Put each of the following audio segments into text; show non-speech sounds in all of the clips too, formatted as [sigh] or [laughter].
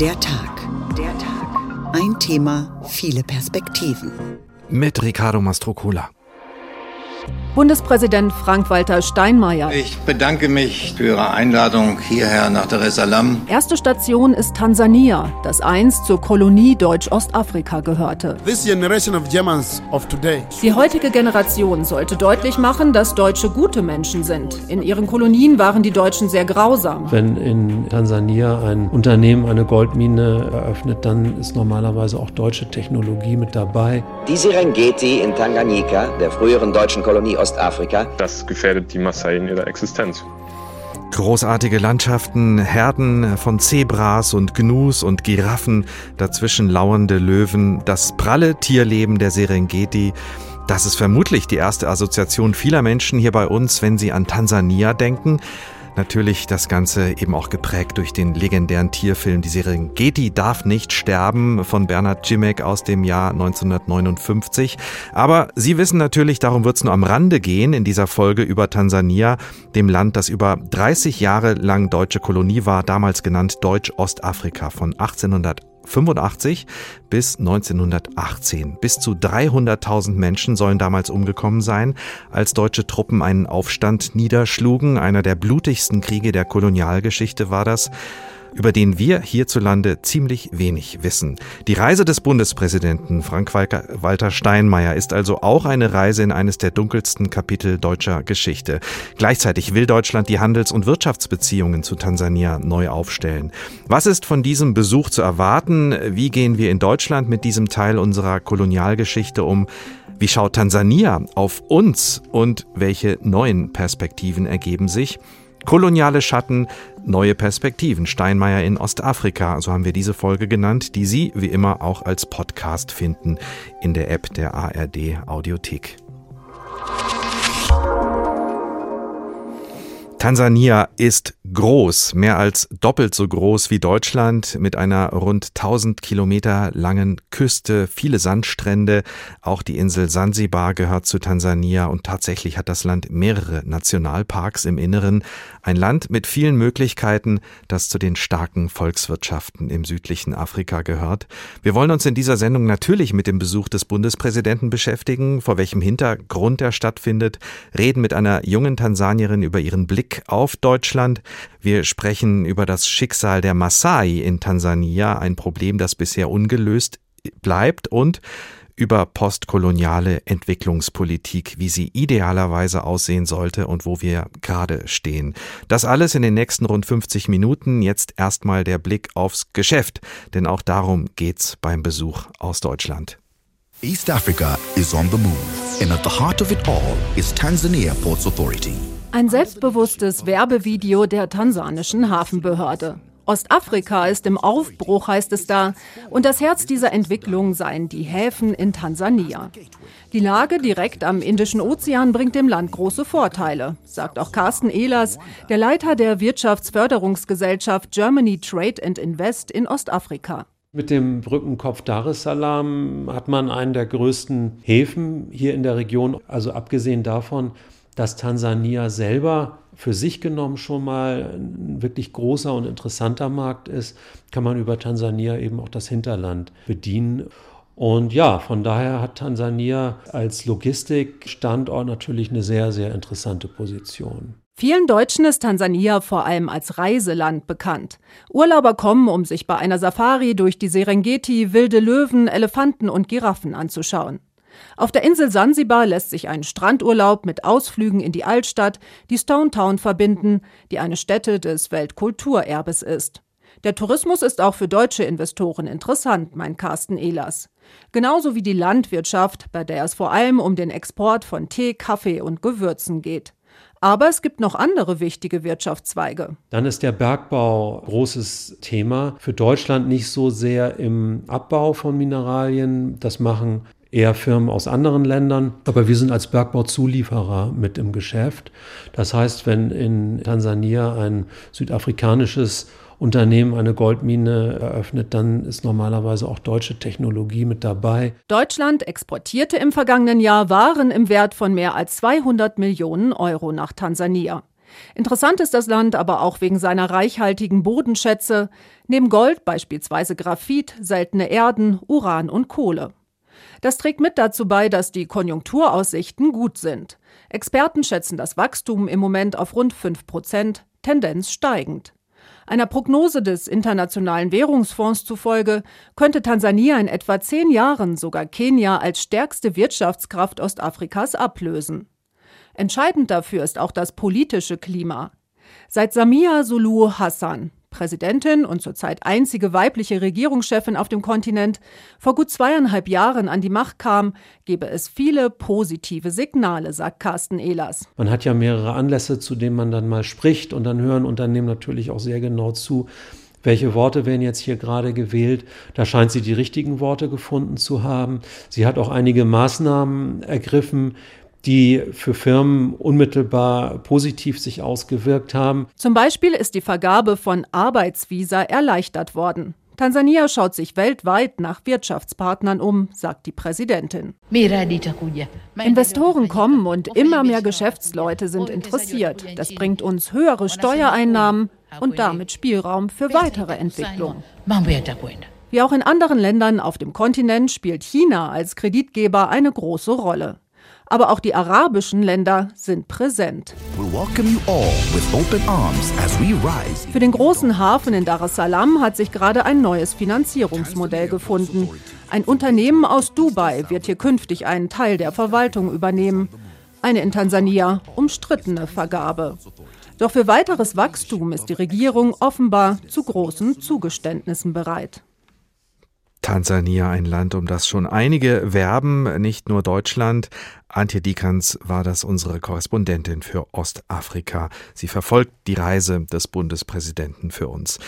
Der Tag. Der Tag. Ein Thema, viele Perspektiven. Mit Ricardo Mastrocola. Bundespräsident Frank-Walter Steinmeier. Ich bedanke mich für Ihre Einladung hierher nach Dar es Salaam. Erste Station ist Tansania, das einst zur Kolonie Deutsch-Ostafrika gehörte. This generation of Germans of today. Die heutige Generation sollte deutlich machen, dass Deutsche gute Menschen sind. In ihren Kolonien waren die Deutschen sehr grausam. Wenn in Tansania ein Unternehmen eine Goldmine eröffnet, dann ist normalerweise auch deutsche Technologie mit dabei. Die Serengeti in Tanganyika, der früheren deutschen Kolonie Ostafrika. Das gefährdet die Maasai in ihrer Existenz. Großartige Landschaften, Herden von Zebras und Gnus und Giraffen, dazwischen lauernde Löwen, das pralle Tierleben der Serengeti. Das ist vermutlich die erste Assoziation vieler Menschen hier bei uns, wenn sie an Tansania denken. Natürlich das Ganze eben auch geprägt durch den legendären Tierfilm Die Serengeti darf nicht sterben von Bernhard Cimek aus dem Jahr 1959. Aber Sie wissen natürlich, darum wird es nur am Rande gehen in dieser Folge über Tansania, dem Land, das über 30 Jahre lang deutsche Kolonie war, damals genannt Deutsch-Ostafrika von 1800 85 bis 1918. Bis zu 300.000 Menschen sollen damals umgekommen sein, als deutsche Truppen einen Aufstand niederschlugen. Einer der blutigsten Kriege der Kolonialgeschichte war das über den wir hierzulande ziemlich wenig wissen. Die Reise des Bundespräsidenten Frank-Walter Steinmeier ist also auch eine Reise in eines der dunkelsten Kapitel deutscher Geschichte. Gleichzeitig will Deutschland die Handels- und Wirtschaftsbeziehungen zu Tansania neu aufstellen. Was ist von diesem Besuch zu erwarten? Wie gehen wir in Deutschland mit diesem Teil unserer Kolonialgeschichte um? Wie schaut Tansania auf uns und welche neuen Perspektiven ergeben sich? Koloniale Schatten, neue Perspektiven. Steinmeier in Ostafrika, so haben wir diese Folge genannt, die Sie wie immer auch als Podcast finden in der App der ARD Audiothek. Tansania ist groß, mehr als doppelt so groß wie Deutschland, mit einer rund 1000 Kilometer langen Küste, viele Sandstrände. Auch die Insel Sansibar gehört zu Tansania und tatsächlich hat das Land mehrere Nationalparks im Inneren. Ein Land mit vielen Möglichkeiten, das zu den starken Volkswirtschaften im südlichen Afrika gehört. Wir wollen uns in dieser Sendung natürlich mit dem Besuch des Bundespräsidenten beschäftigen, vor welchem Hintergrund er stattfindet, reden mit einer jungen Tansanierin über ihren Blick auf Deutschland. Wir sprechen über das Schicksal der Maasai in Tansania, ein Problem, das bisher ungelöst bleibt und über postkoloniale Entwicklungspolitik, wie sie idealerweise aussehen sollte und wo wir gerade stehen. Das alles in den nächsten rund 50 Minuten. Jetzt erstmal der Blick aufs Geschäft, denn auch darum geht's beim Besuch aus Deutschland. East Africa is on the move, and at the heart of it all is Tanzania Ports Authority. Ein selbstbewusstes Werbevideo der tansanischen Hafenbehörde. Ostafrika ist im Aufbruch, heißt es da, und das Herz dieser Entwicklung seien die Häfen in Tansania. Die Lage direkt am Indischen Ozean bringt dem Land große Vorteile, sagt auch Carsten Ehlers, der Leiter der Wirtschaftsförderungsgesellschaft Germany Trade and Invest in Ostafrika. Mit dem Brückenkopf Dar es Salaam hat man einen der größten Häfen hier in der Region. Also abgesehen davon dass Tansania selber für sich genommen schon mal ein wirklich großer und interessanter Markt ist, kann man über Tansania eben auch das Hinterland bedienen. Und ja, von daher hat Tansania als Logistikstandort natürlich eine sehr, sehr interessante Position. Vielen Deutschen ist Tansania vor allem als Reiseland bekannt. Urlauber kommen, um sich bei einer Safari durch die Serengeti wilde Löwen, Elefanten und Giraffen anzuschauen. Auf der Insel Sansibar lässt sich ein Strandurlaub mit Ausflügen in die Altstadt, die Stone Town verbinden, die eine Stätte des Weltkulturerbes ist. Der Tourismus ist auch für deutsche Investoren interessant, meint Carsten Ehlers. Genauso wie die Landwirtschaft, bei der es vor allem um den Export von Tee, Kaffee und Gewürzen geht. Aber es gibt noch andere wichtige Wirtschaftszweige. Dann ist der Bergbau großes Thema. Für Deutschland nicht so sehr im Abbau von Mineralien. Das machen eher Firmen aus anderen Ländern. Aber wir sind als Bergbauzulieferer mit im Geschäft. Das heißt, wenn in Tansania ein südafrikanisches Unternehmen eine Goldmine eröffnet, dann ist normalerweise auch deutsche Technologie mit dabei. Deutschland exportierte im vergangenen Jahr Waren im Wert von mehr als 200 Millionen Euro nach Tansania. Interessant ist das Land aber auch wegen seiner reichhaltigen Bodenschätze, neben Gold beispielsweise Graphit, seltene Erden, Uran und Kohle. Das trägt mit dazu bei, dass die Konjunkturaussichten gut sind. Experten schätzen das Wachstum im Moment auf rund 5 Prozent, Tendenz steigend. Einer Prognose des Internationalen Währungsfonds zufolge könnte Tansania in etwa zehn Jahren sogar Kenia als stärkste Wirtschaftskraft Ostafrikas ablösen. Entscheidend dafür ist auch das politische Klima. Seit Samia Suluhu Hassan, Präsidentin und zurzeit einzige weibliche Regierungschefin auf dem Kontinent, vor gut zweieinhalb Jahren an die Macht kam, gebe es viele positive Signale, sagt Carsten Ehlers. Man hat ja mehrere Anlässe, zu denen man dann mal spricht und dann hören Unternehmen natürlich auch sehr genau zu. Welche Worte werden jetzt hier gerade gewählt? Da scheint sie die richtigen Worte gefunden zu haben. Sie hat auch einige Maßnahmen ergriffen, die für Firmen unmittelbar positiv sich ausgewirkt haben. Zum Beispiel ist die Vergabe von Arbeitsvisa erleichtert worden. Tansania schaut sich weltweit nach Wirtschaftspartnern um, sagt die Präsidentin. Investoren kommen und immer mehr Geschäftsleute sind interessiert. Das bringt uns höhere Steuereinnahmen und damit Spielraum für weitere Entwicklung. Wie auch in anderen Ländern auf dem Kontinent spielt China als Kreditgeber eine große Rolle aber auch die arabischen Länder sind präsent. Für den großen Hafen in Dar es Salaam hat sich gerade ein neues Finanzierungsmodell gefunden. Ein Unternehmen aus Dubai wird hier künftig einen Teil der Verwaltung übernehmen. Eine in Tansania umstrittene Vergabe. Doch für weiteres Wachstum ist die Regierung offenbar zu großen Zugeständnissen bereit. Tansania, ein Land, um das schon einige werben, nicht nur Deutschland. Antje Dikans war das unsere Korrespondentin für Ostafrika. Sie verfolgt die Reise des Bundespräsidenten für uns.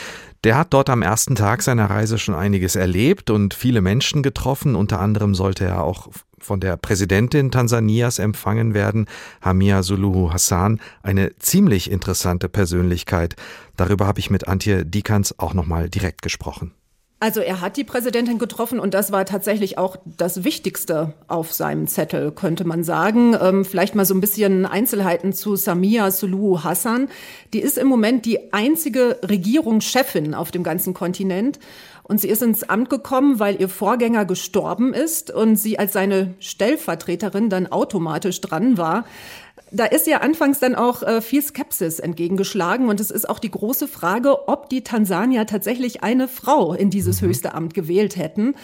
Der hat dort am ersten Tag seiner Reise schon einiges erlebt und viele Menschen getroffen. Unter anderem sollte er auch von der Präsidentin Tansanias empfangen werden, Hamia Suluhu Hassan, eine ziemlich interessante Persönlichkeit. Darüber habe ich mit Antje Dikans auch nochmal direkt gesprochen. Also er hat die Präsidentin getroffen und das war tatsächlich auch das Wichtigste auf seinem Zettel, könnte man sagen. Ähm, vielleicht mal so ein bisschen Einzelheiten zu Samia Suluhu Hassan. Die ist im Moment die einzige Regierungschefin auf dem ganzen Kontinent. Und sie ist ins Amt gekommen, weil ihr Vorgänger gestorben ist und sie als seine Stellvertreterin dann automatisch dran war. Da ist ja anfangs dann auch äh, viel Skepsis entgegengeschlagen und es ist auch die große Frage, ob die Tansanier tatsächlich eine Frau in dieses mhm. höchste Amt gewählt hätten.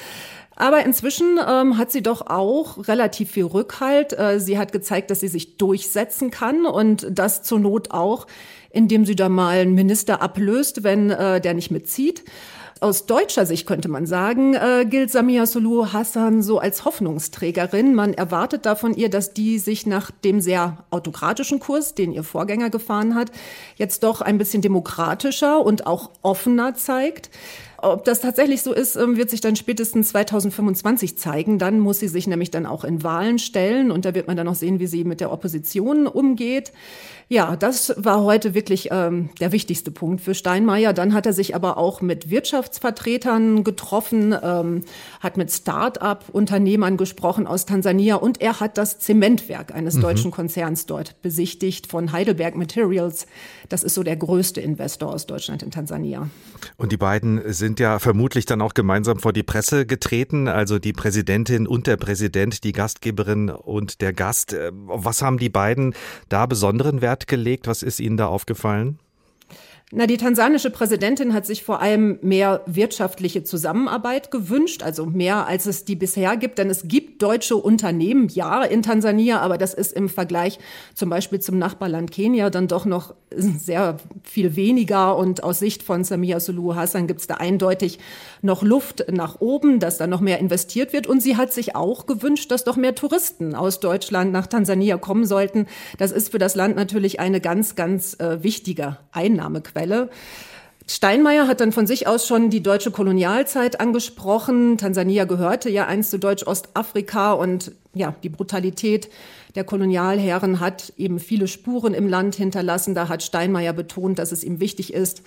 Aber inzwischen ähm, hat sie doch auch relativ viel Rückhalt. Äh, sie hat gezeigt, dass sie sich durchsetzen kann und das zur Not auch, indem sie da mal einen Minister ablöst, wenn äh, der nicht mitzieht. Aus deutscher Sicht könnte man sagen, äh, gilt Samia Suluhu Hassan so als Hoffnungsträgerin. Man erwartet da von ihr, dass die sich nach dem sehr autokratischen Kurs, den ihr Vorgänger gefahren hat, jetzt doch ein bisschen demokratischer und auch offener zeigt. Ob das tatsächlich so ist, ähm, wird sich dann spätestens 2025 zeigen. Dann muss sie sich nämlich dann auch in Wahlen stellen und da wird man dann auch sehen, wie sie mit der Opposition umgeht. Ja, das war heute wirklich ähm, der wichtigste Punkt für Steinmeier. Dann hat er sich aber auch mit Wirtschaftsvertretern getroffen, ähm, hat mit Start-up-Unternehmern gesprochen aus Tansania und er hat das Zementwerk eines mhm. deutschen Konzerns dort besichtigt von Heidelberg Materials. Das ist so der größte Investor aus Deutschland in Tansania. Und die beiden sind ja vermutlich dann auch gemeinsam vor die Presse getreten, also die Präsidentin und der Präsident, die Gastgeberin und der Gast. Äh, was haben die beiden da besonderen Wert gelegt? Was ist Ihnen da aufgefallen? Na, die tansanische Präsidentin hat sich vor allem mehr wirtschaftliche Zusammenarbeit gewünscht, also mehr als es die bisher gibt. Denn es gibt deutsche Unternehmen, ja, in Tansania, aber das ist im Vergleich zum Beispiel zum Nachbarland Kenia dann doch noch sehr viel weniger. Und aus Sicht von Samia Suluhu Hassan gibt es da eindeutig noch Luft nach oben, dass da noch mehr investiert wird. Und sie hat sich auch gewünscht, dass doch mehr Touristen aus Deutschland nach Tansania kommen sollten. Das ist für das Land natürlich eine ganz, ganz äh, wichtige Einnahmequelle. Quelle. Steinmeier hat dann von sich aus schon die deutsche Kolonialzeit angesprochen. Tansania gehörte ja einst zu Deutsch-Ostafrika und ja, die Brutalität der Kolonialherren hat eben viele Spuren im Land hinterlassen. Da hat Steinmeier betont, dass es ihm wichtig ist,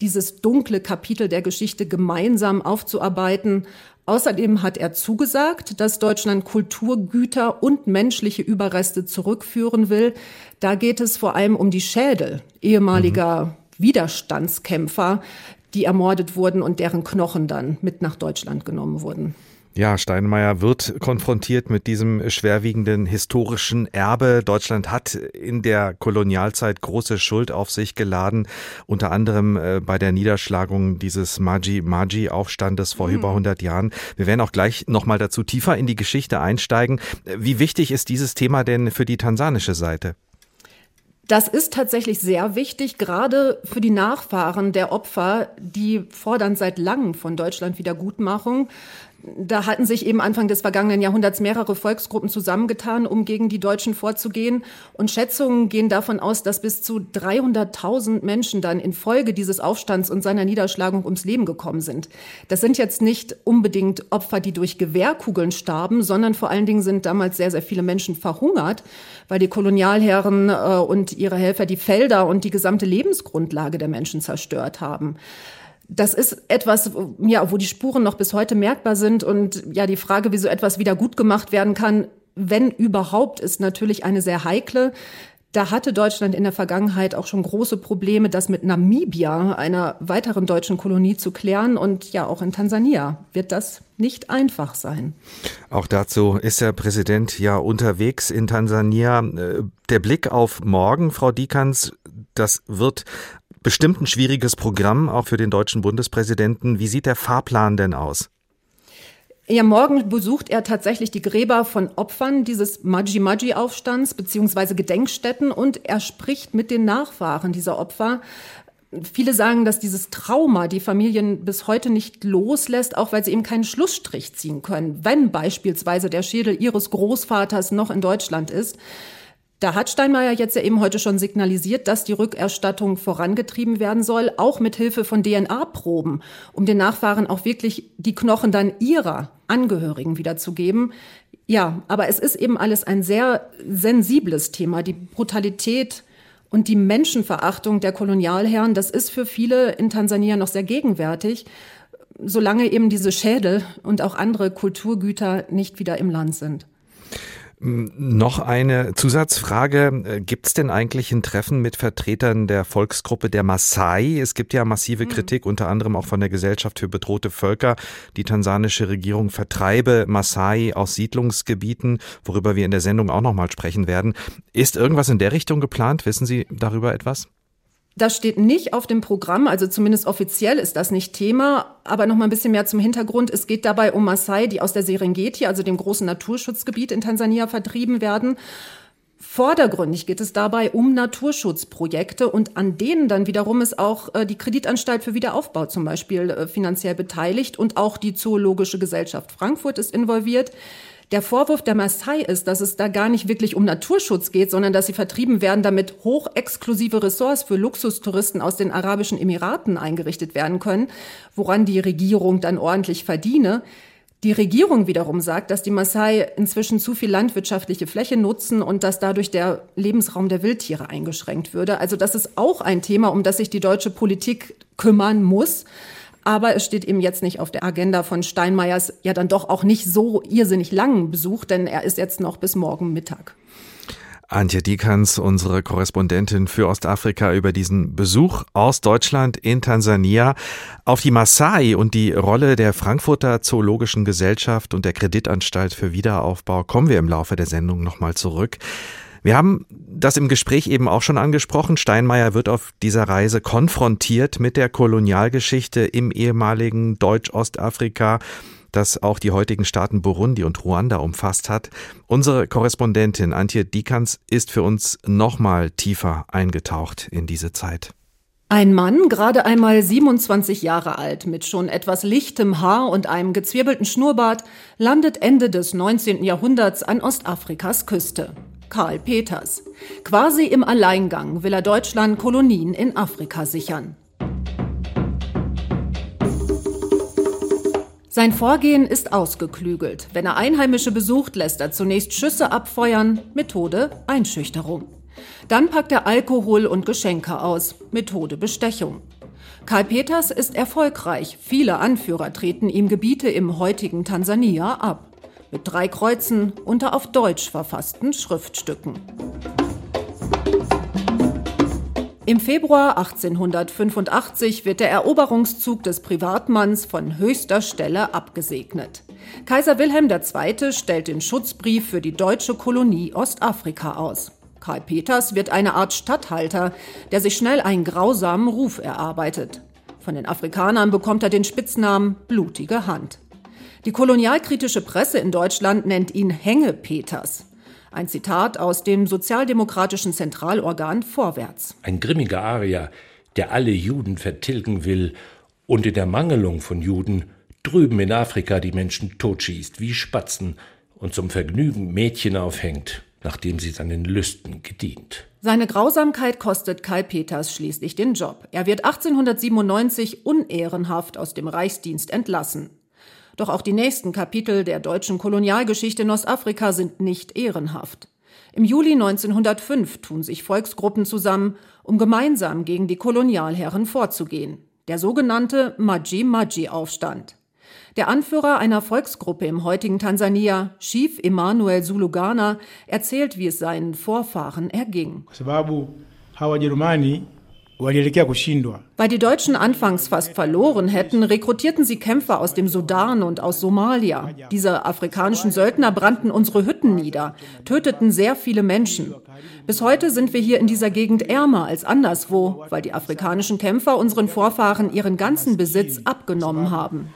dieses dunkle Kapitel der Geschichte gemeinsam aufzuarbeiten. Außerdem hat er zugesagt, dass Deutschland Kulturgüter und menschliche Überreste zurückführen will. Da geht es vor allem um die Schädel ehemaliger mhm. Widerstandskämpfer, die ermordet wurden und deren Knochen dann mit nach Deutschland genommen wurden. Ja, Steinmeier wird konfrontiert mit diesem schwerwiegenden historischen Erbe. Deutschland hat in der Kolonialzeit große Schuld auf sich geladen, unter anderem äh, bei der Niederschlagung dieses Maji-Maji-Aufstandes vor mhm. über 100 Jahren. Wir werden auch gleich nochmal dazu tiefer in die Geschichte einsteigen. Wie wichtig ist dieses Thema denn für die tansanische Seite? Das ist tatsächlich sehr wichtig, gerade für die Nachfahren der Opfer, die fordern seit langem von Deutschland Wiedergutmachung da hatten sich eben Anfang des vergangenen Jahrhunderts mehrere Volksgruppen zusammengetan, um gegen die Deutschen vorzugehen. Und Schätzungen gehen davon aus, dass bis zu 300.000 Menschen dann infolge dieses Aufstands und seiner Niederschlagung ums Leben gekommen sind. Das sind jetzt nicht unbedingt Opfer, die durch Gewehrkugeln starben, sondern vor allen Dingen sind damals sehr, sehr viele Menschen verhungert, weil die Kolonialherren äh, und ihre Helfer die Felder und die gesamte Lebensgrundlage der Menschen zerstört haben das ist etwas, ja, wo die Spuren noch bis heute merkbar sind und ja, die Frage, wie so etwas wieder gut gemacht werden kann, wenn überhaupt, ist natürlich eine sehr heikle. Da hatte Deutschland in der Vergangenheit auch schon große Probleme, das mit Namibia, einer weiteren deutschen Kolonie, zu klären. Und ja, auch in Tansania wird das nicht einfach sein. Auch dazu ist der Präsident ja unterwegs in Tansania. Äh, der Blick auf morgen, Frau Dikans, das wird bestimmt ein schwieriges Programm, auch für den deutschen Bundespräsidenten. Wie sieht der Fahrplan denn aus? Ja, morgen besucht er tatsächlich die Gräber von Opfern dieses Maji-Maji-Aufstands beziehungsweise Gedenkstätten und er spricht mit den Nachfahren dieser Opfer. Viele sagen, dass dieses Trauma die Familien bis heute nicht loslässt, auch weil sie eben keinen Schlussstrich ziehen können, wenn beispielsweise der Schädel ihres Großvaters noch in Deutschland ist. Da hat Steinmeier jetzt ja eben heute schon signalisiert, dass die Rückerstattung vorangetrieben werden soll, auch mit Hilfe von DNA-Proben, um den Nachfahren auch wirklich die Knochen dann ihrer Angehörigen wiederzugeben. Ja, aber es ist eben alles ein sehr sensibles Thema. Die Brutalität und die Menschenverachtung der Kolonialherren, das ist für viele in Tansania noch sehr gegenwärtig, solange eben diese Schädel und auch andere Kulturgüter nicht wieder im Land sind. Noch eine Zusatzfrage. Äh, gibt es denn eigentlich ein Treffen mit Vertretern der Volksgruppe der Maasai? Es gibt ja massive hm. Kritik, unter anderem auch von der Gesellschaft für bedrohte Völker. Die tansanische Regierung vertreibe Maasai aus Siedlungsgebieten, worüber wir in der Sendung auch nochmal sprechen werden. Ist irgendwas in der Richtung geplant? Wissen Sie darüber etwas? Das steht nicht auf dem Programm, also zumindest offiziell ist das nicht Thema. Aber noch mal ein bisschen mehr zum Hintergrund. Es geht dabei um Maasai, die aus der Serengeti, also dem großen Naturschutzgebiet in Tansania, vertrieben werden. Vordergründig geht es dabei um Naturschutzprojekte und an denen dann wiederum ist auch äh, die Kreditanstalt für Wiederaufbau zum Beispiel äh, finanziell beteiligt und auch die Zoologische Gesellschaft Frankfurt ist involviert. Der Vorwurf der Maasai ist, dass es da gar nicht wirklich um Naturschutz geht, sondern dass sie vertrieben werden, damit hochexklusive Ressorts für Luxustouristen aus den Arabischen Emiraten eingerichtet werden können, woran die Regierung dann ordentlich verdiene. Die Regierung wiederum sagt, dass die Maasai inzwischen zu viel landwirtschaftliche Fläche nutzen und dass dadurch der Lebensraum der Wildtiere eingeschränkt würde. Also das ist auch ein Thema, um das sich die deutsche Politik kümmern muss. Aber es steht eben jetzt nicht auf der Agenda von Steinmeiers ja dann doch auch nicht so irrsinnig langen Besuch, denn er ist jetzt noch bis morgen Mittag. Antje Dikans, unsere Korrespondentin für Ostafrika, über diesen Besuch aus Deutschland in Tansania. Auf die Maasai und die Rolle der Frankfurter Zoologischen Gesellschaft und der Kreditanstalt für Wiederaufbau kommen wir im Laufe der Sendung nochmal zurück. Wir haben das im Gespräch eben auch schon angesprochen. Steinmeier wird auf dieser Reise konfrontiert mit der Kolonialgeschichte im ehemaligen Deutsch-Ostafrika das auch die heutigen Staaten Burundi und Ruanda umfasst hat. Unsere Korrespondentin Antje Dikans ist für uns nochmal tiefer eingetaucht in diese Zeit. Ein Mann, gerade einmal 27 Jahre alt, mit schon etwas lichtem Haar und einem gezwirbelten Schnurrbart, landet Ende des 19. Jahrhunderts an Ostafrikas Küste. Karl Peters. Quasi im Alleingang will er Deutschland Kolonien in Afrika sichern. Sein Vorgehen ist ausgeklügelt. Wenn er Einheimische besucht, lässt er zunächst Schüsse abfeuern. Methode Einschüchterung. Dann packt er Alkohol und Geschenke aus. Methode Bestechung. Karl Peters ist erfolgreich. Viele Anführer treten ihm Gebiete im heutigen Tansania ab. Mit drei Kreuzen unter auf Deutsch verfassten Schriftstücken. Im Februar 1885 wird der Eroberungszug des Privatmanns von höchster Stelle abgesegnet. Kaiser Wilhelm II. stellt den Schutzbrief für die deutsche Kolonie Ostafrika aus. Karl Peters wird eine Art Statthalter, der sich schnell einen grausamen Ruf erarbeitet. Von den Afrikanern bekommt er den Spitznamen Blutige Hand. Die kolonialkritische Presse in Deutschland nennt ihn Hänge Peters. Ein Zitat aus dem sozialdemokratischen Zentralorgan Vorwärts. Ein grimmiger Arier, der alle Juden vertilgen will und in der Mangelung von Juden drüben in Afrika die Menschen totschießt wie Spatzen und zum Vergnügen Mädchen aufhängt, nachdem sie seinen Lüsten gedient. Seine Grausamkeit kostet Karl Peters schließlich den Job. Er wird 1897 unehrenhaft aus dem Reichsdienst entlassen. Doch auch die nächsten Kapitel der deutschen Kolonialgeschichte in Ostafrika sind nicht ehrenhaft. Im Juli 1905 tun sich Volksgruppen zusammen, um gemeinsam gegen die Kolonialherren vorzugehen. Der sogenannte Maji-Maji-Aufstand. Der Anführer einer Volksgruppe im heutigen Tansania, Chief Emanuel Zulugana, erzählt, wie es seinen Vorfahren erging. Weil die Deutschen anfangs fast verloren hätten, rekrutierten sie Kämpfer aus dem Sudan und aus Somalia. Diese afrikanischen Söldner brannten unsere Hütten nieder, töteten sehr viele Menschen. Bis heute sind wir hier in dieser Gegend ärmer als anderswo, weil die afrikanischen Kämpfer unseren Vorfahren ihren ganzen Besitz abgenommen haben.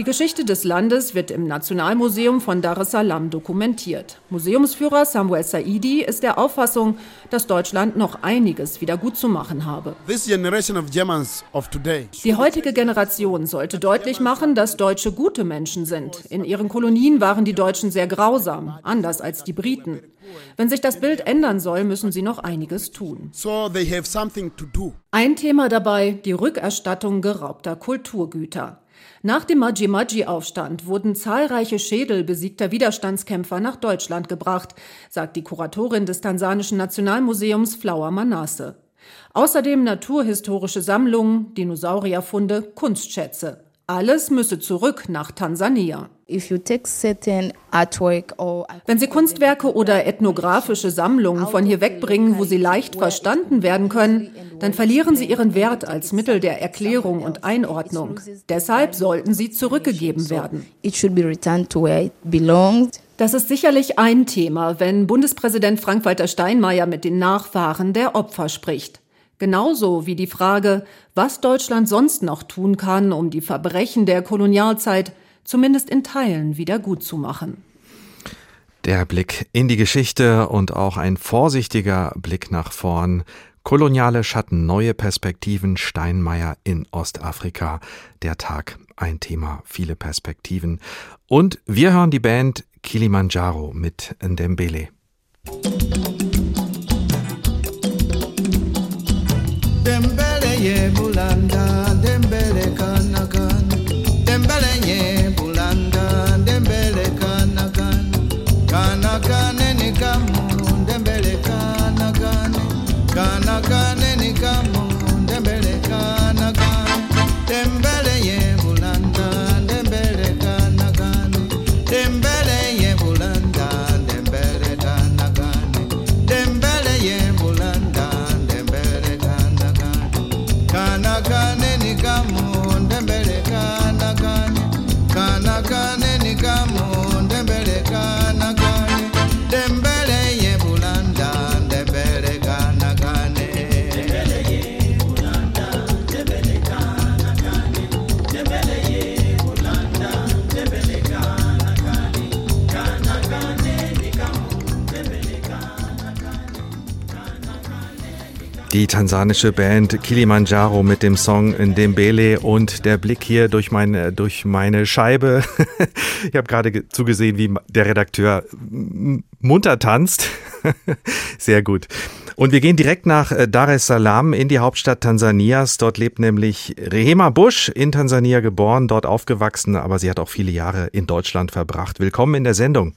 Die Geschichte des Landes wird im Nationalmuseum von Dar es Salaam dokumentiert. Museumsführer Samuel Saidi ist der Auffassung, dass Deutschland noch einiges wieder gut zu machen habe. Die heutige Generation sollte deutlich machen, dass Deutsche gute Menschen sind. In ihren Kolonien waren die Deutschen sehr grausam, anders als die Briten. Wenn sich das Bild ändern soll, müssen sie noch einiges tun. Ein Thema dabei, die Rückerstattung geraubter Kulturgüter. Nach dem Maji-Maji-Aufstand wurden zahlreiche Schädel besiegter Widerstandskämpfer nach Deutschland gebracht, sagt die Kuratorin des Tansanischen Nationalmuseums Flower Manasse. Außerdem naturhistorische Sammlungen, Dinosaurierfunde, Kunstschätze. Alles müsse zurück nach Tansania. Wenn Sie Kunstwerke oder ethnografische Sammlungen von hier wegbringen, wo sie leicht verstanden werden können, dann verlieren sie ihren Wert als Mittel der Erklärung und Einordnung. Deshalb sollten sie zurückgegeben werden. Das ist sicherlich ein Thema, wenn Bundespräsident Frank-Walter Steinmeier mit den Nachfahren der Opfer spricht. Genauso wie die Frage, was Deutschland sonst noch tun kann, um die Verbrechen der Kolonialzeit zumindest in Teilen wieder gut zu machen. Der Blick in die Geschichte und auch ein vorsichtiger Blick nach vorn. Koloniale Schatten, neue Perspektiven, Steinmeier in Ostafrika. Der Tag, ein Thema, viele Perspektiven. Und wir hören die Band Kilimanjaro mit Ndembele. Dembele ye bulanda, dembele kana kana, dembele ye bulanda, dembele kana kana, kana kana ni dembele kana kana Die tansanische Band Kilimanjaro mit dem Song Ndembele und der Blick hier durch meine, durch meine Scheibe. [laughs] ich habe gerade ge- zugesehen, wie der Redakteur munter tanzt. [laughs] Sehr gut. Und wir gehen direkt nach äh, Dar es Salaam in die Hauptstadt Tansanias. Dort lebt nämlich Rehema Busch, in Tansania geboren, dort aufgewachsen, aber sie hat auch viele Jahre in Deutschland verbracht. Willkommen in der Sendung.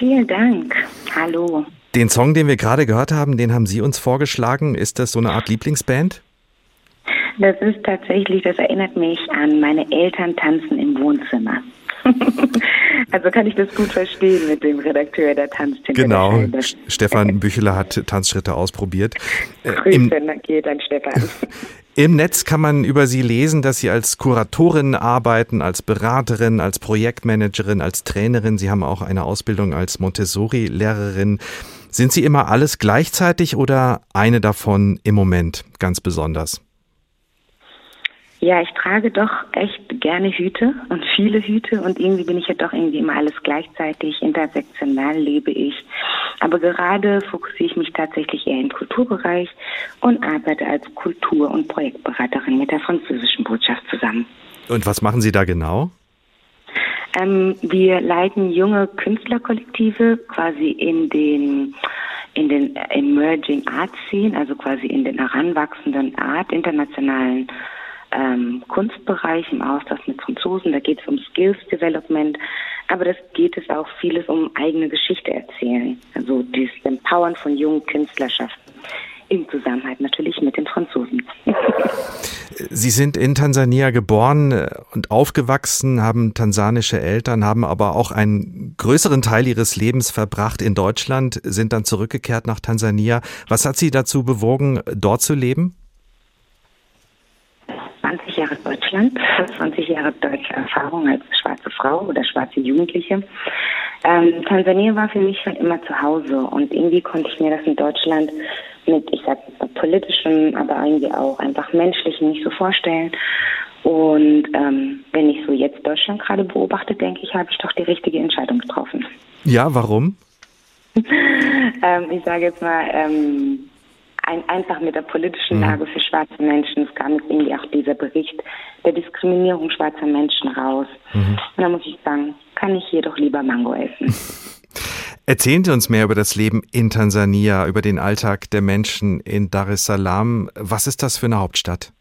Vielen Dank. Hallo. Den Song, den wir gerade gehört haben, den haben Sie uns vorgeschlagen. Ist das so eine Art Lieblingsband? Das ist tatsächlich, das erinnert mich an meine Eltern tanzen im Wohnzimmer. [laughs] also kann ich das gut verstehen mit dem Redakteur, der tanzt hinter Genau, der Stefan Bücheler hat Tanzschritte ausprobiert. Äh, Grüße, Im, geht an Stefan. [laughs] Im Netz kann man über Sie lesen, dass Sie als Kuratorin arbeiten, als Beraterin, als Projektmanagerin, als Trainerin. Sie haben auch eine Ausbildung als Montessori-Lehrerin. Sind Sie immer alles gleichzeitig oder eine davon im Moment ganz besonders? Ja, ich trage doch echt gerne Hüte und viele Hüte und irgendwie bin ich ja doch irgendwie immer alles gleichzeitig. Intersektional lebe ich. Aber gerade fokussiere ich mich tatsächlich eher im Kulturbereich und arbeite als Kultur- und Projektberaterin mit der französischen Botschaft zusammen. Und was machen Sie da genau? Ähm, wir leiten junge Künstlerkollektive quasi in den in den Emerging Art Scene, also quasi in den heranwachsenden Art internationalen ähm, Kunstbereich im Austausch mit Franzosen. Da geht es um Skills Development, aber das geht es auch vieles um eigene Geschichte erzählen. Also dieses Empowern von jungen Künstlerschaften im Zusammenhalt natürlich mit den Franzosen. [laughs] Sie sind in Tansania geboren und aufgewachsen, haben tansanische Eltern, haben aber auch einen größeren Teil ihres Lebens verbracht in Deutschland, sind dann zurückgekehrt nach Tansania. Was hat Sie dazu bewogen, dort zu leben? 20 Jahre Deutschland, 20 Jahre deutsche Erfahrung als schwarze Frau oder schwarze Jugendliche. Ähm, Tansania war für mich schon immer zu Hause und irgendwie konnte ich mir das in Deutschland mit, ich sag politischem, aber irgendwie auch einfach menschlichem nicht so vorstellen. Und ähm, wenn ich so jetzt Deutschland gerade beobachte, denke ich, habe ich doch die richtige Entscheidung getroffen. Ja, warum? [laughs] ähm, ich sage jetzt mal, ähm, ein, einfach mit der politischen mhm. Lage für schwarze Menschen. Es kam irgendwie auch dieser Bericht der Diskriminierung schwarzer Menschen raus. Mhm. Und da muss ich sagen, kann ich hier doch lieber Mango essen. [laughs] Erzählen Sie uns mehr über das Leben in Tansania, über den Alltag der Menschen in Dar es Salaam. Was ist das für eine Hauptstadt?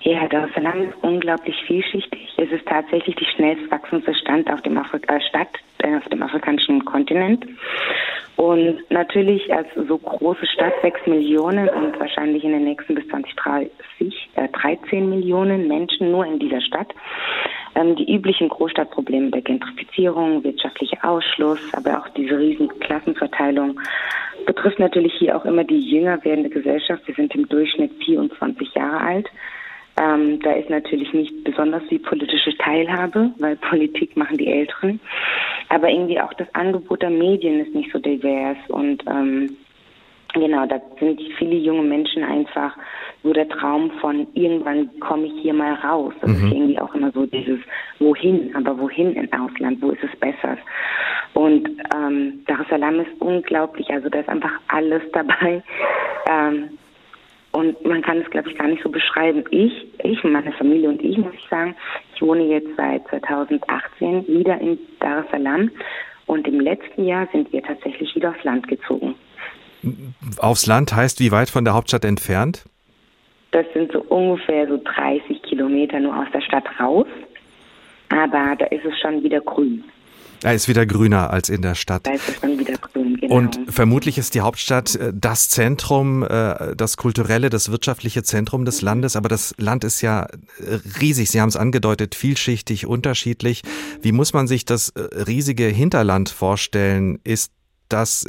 Ja, Dar es Salaam ist unglaublich vielschichtig. Es ist tatsächlich die schnellst wachsende Stadt auf dem, Afri äh, Stadt, äh, auf dem afrikanischen Kontinent. Und natürlich als so große Stadt 6 Millionen und wahrscheinlich in den nächsten bis 2030 äh, 13 Millionen Menschen nur in dieser Stadt. Ähm, die üblichen Großstadtprobleme der Gentrifizierung, wirtschaftlicher Ausschluss, aber auch diese riesen Klassenverteilung betrifft natürlich hier auch immer die jünger werdende Gesellschaft. Wir sind im Durchschnitt 24 Jahre alt. Ähm, da ist natürlich nicht besonders die politische Teilhabe, weil Politik machen die Älteren. Aber irgendwie auch das Angebot der Medien ist nicht so divers und ähm, Genau, da sind viele junge Menschen einfach so der Traum von irgendwann komme ich hier mal raus. Das mhm. ist irgendwie auch immer so dieses wohin, aber wohin im Ausland, wo ist es besser? Und ähm, Dar es Salaam ist unglaublich, also da ist einfach alles dabei. Ähm, und man kann es, glaube ich, gar nicht so beschreiben. Ich, ich, meine Familie und ich, muss ich sagen, ich wohne jetzt seit 2018 wieder in Dar es Salaam. Und im letzten Jahr sind wir tatsächlich wieder aufs Land gezogen. Aufs Land heißt wie weit von der Hauptstadt entfernt? Das sind so ungefähr so 30 Kilometer nur aus der Stadt raus. Aber da ist es schon wieder grün. Er ist wieder grüner als in der Stadt. Da ist es dann wieder grün, genau. Und vermutlich ist die Hauptstadt äh, das Zentrum, äh, das kulturelle, das wirtschaftliche Zentrum des Landes. Aber das Land ist ja äh, riesig. Sie haben es angedeutet, vielschichtig, unterschiedlich. Wie muss man sich das riesige Hinterland vorstellen? Ist das,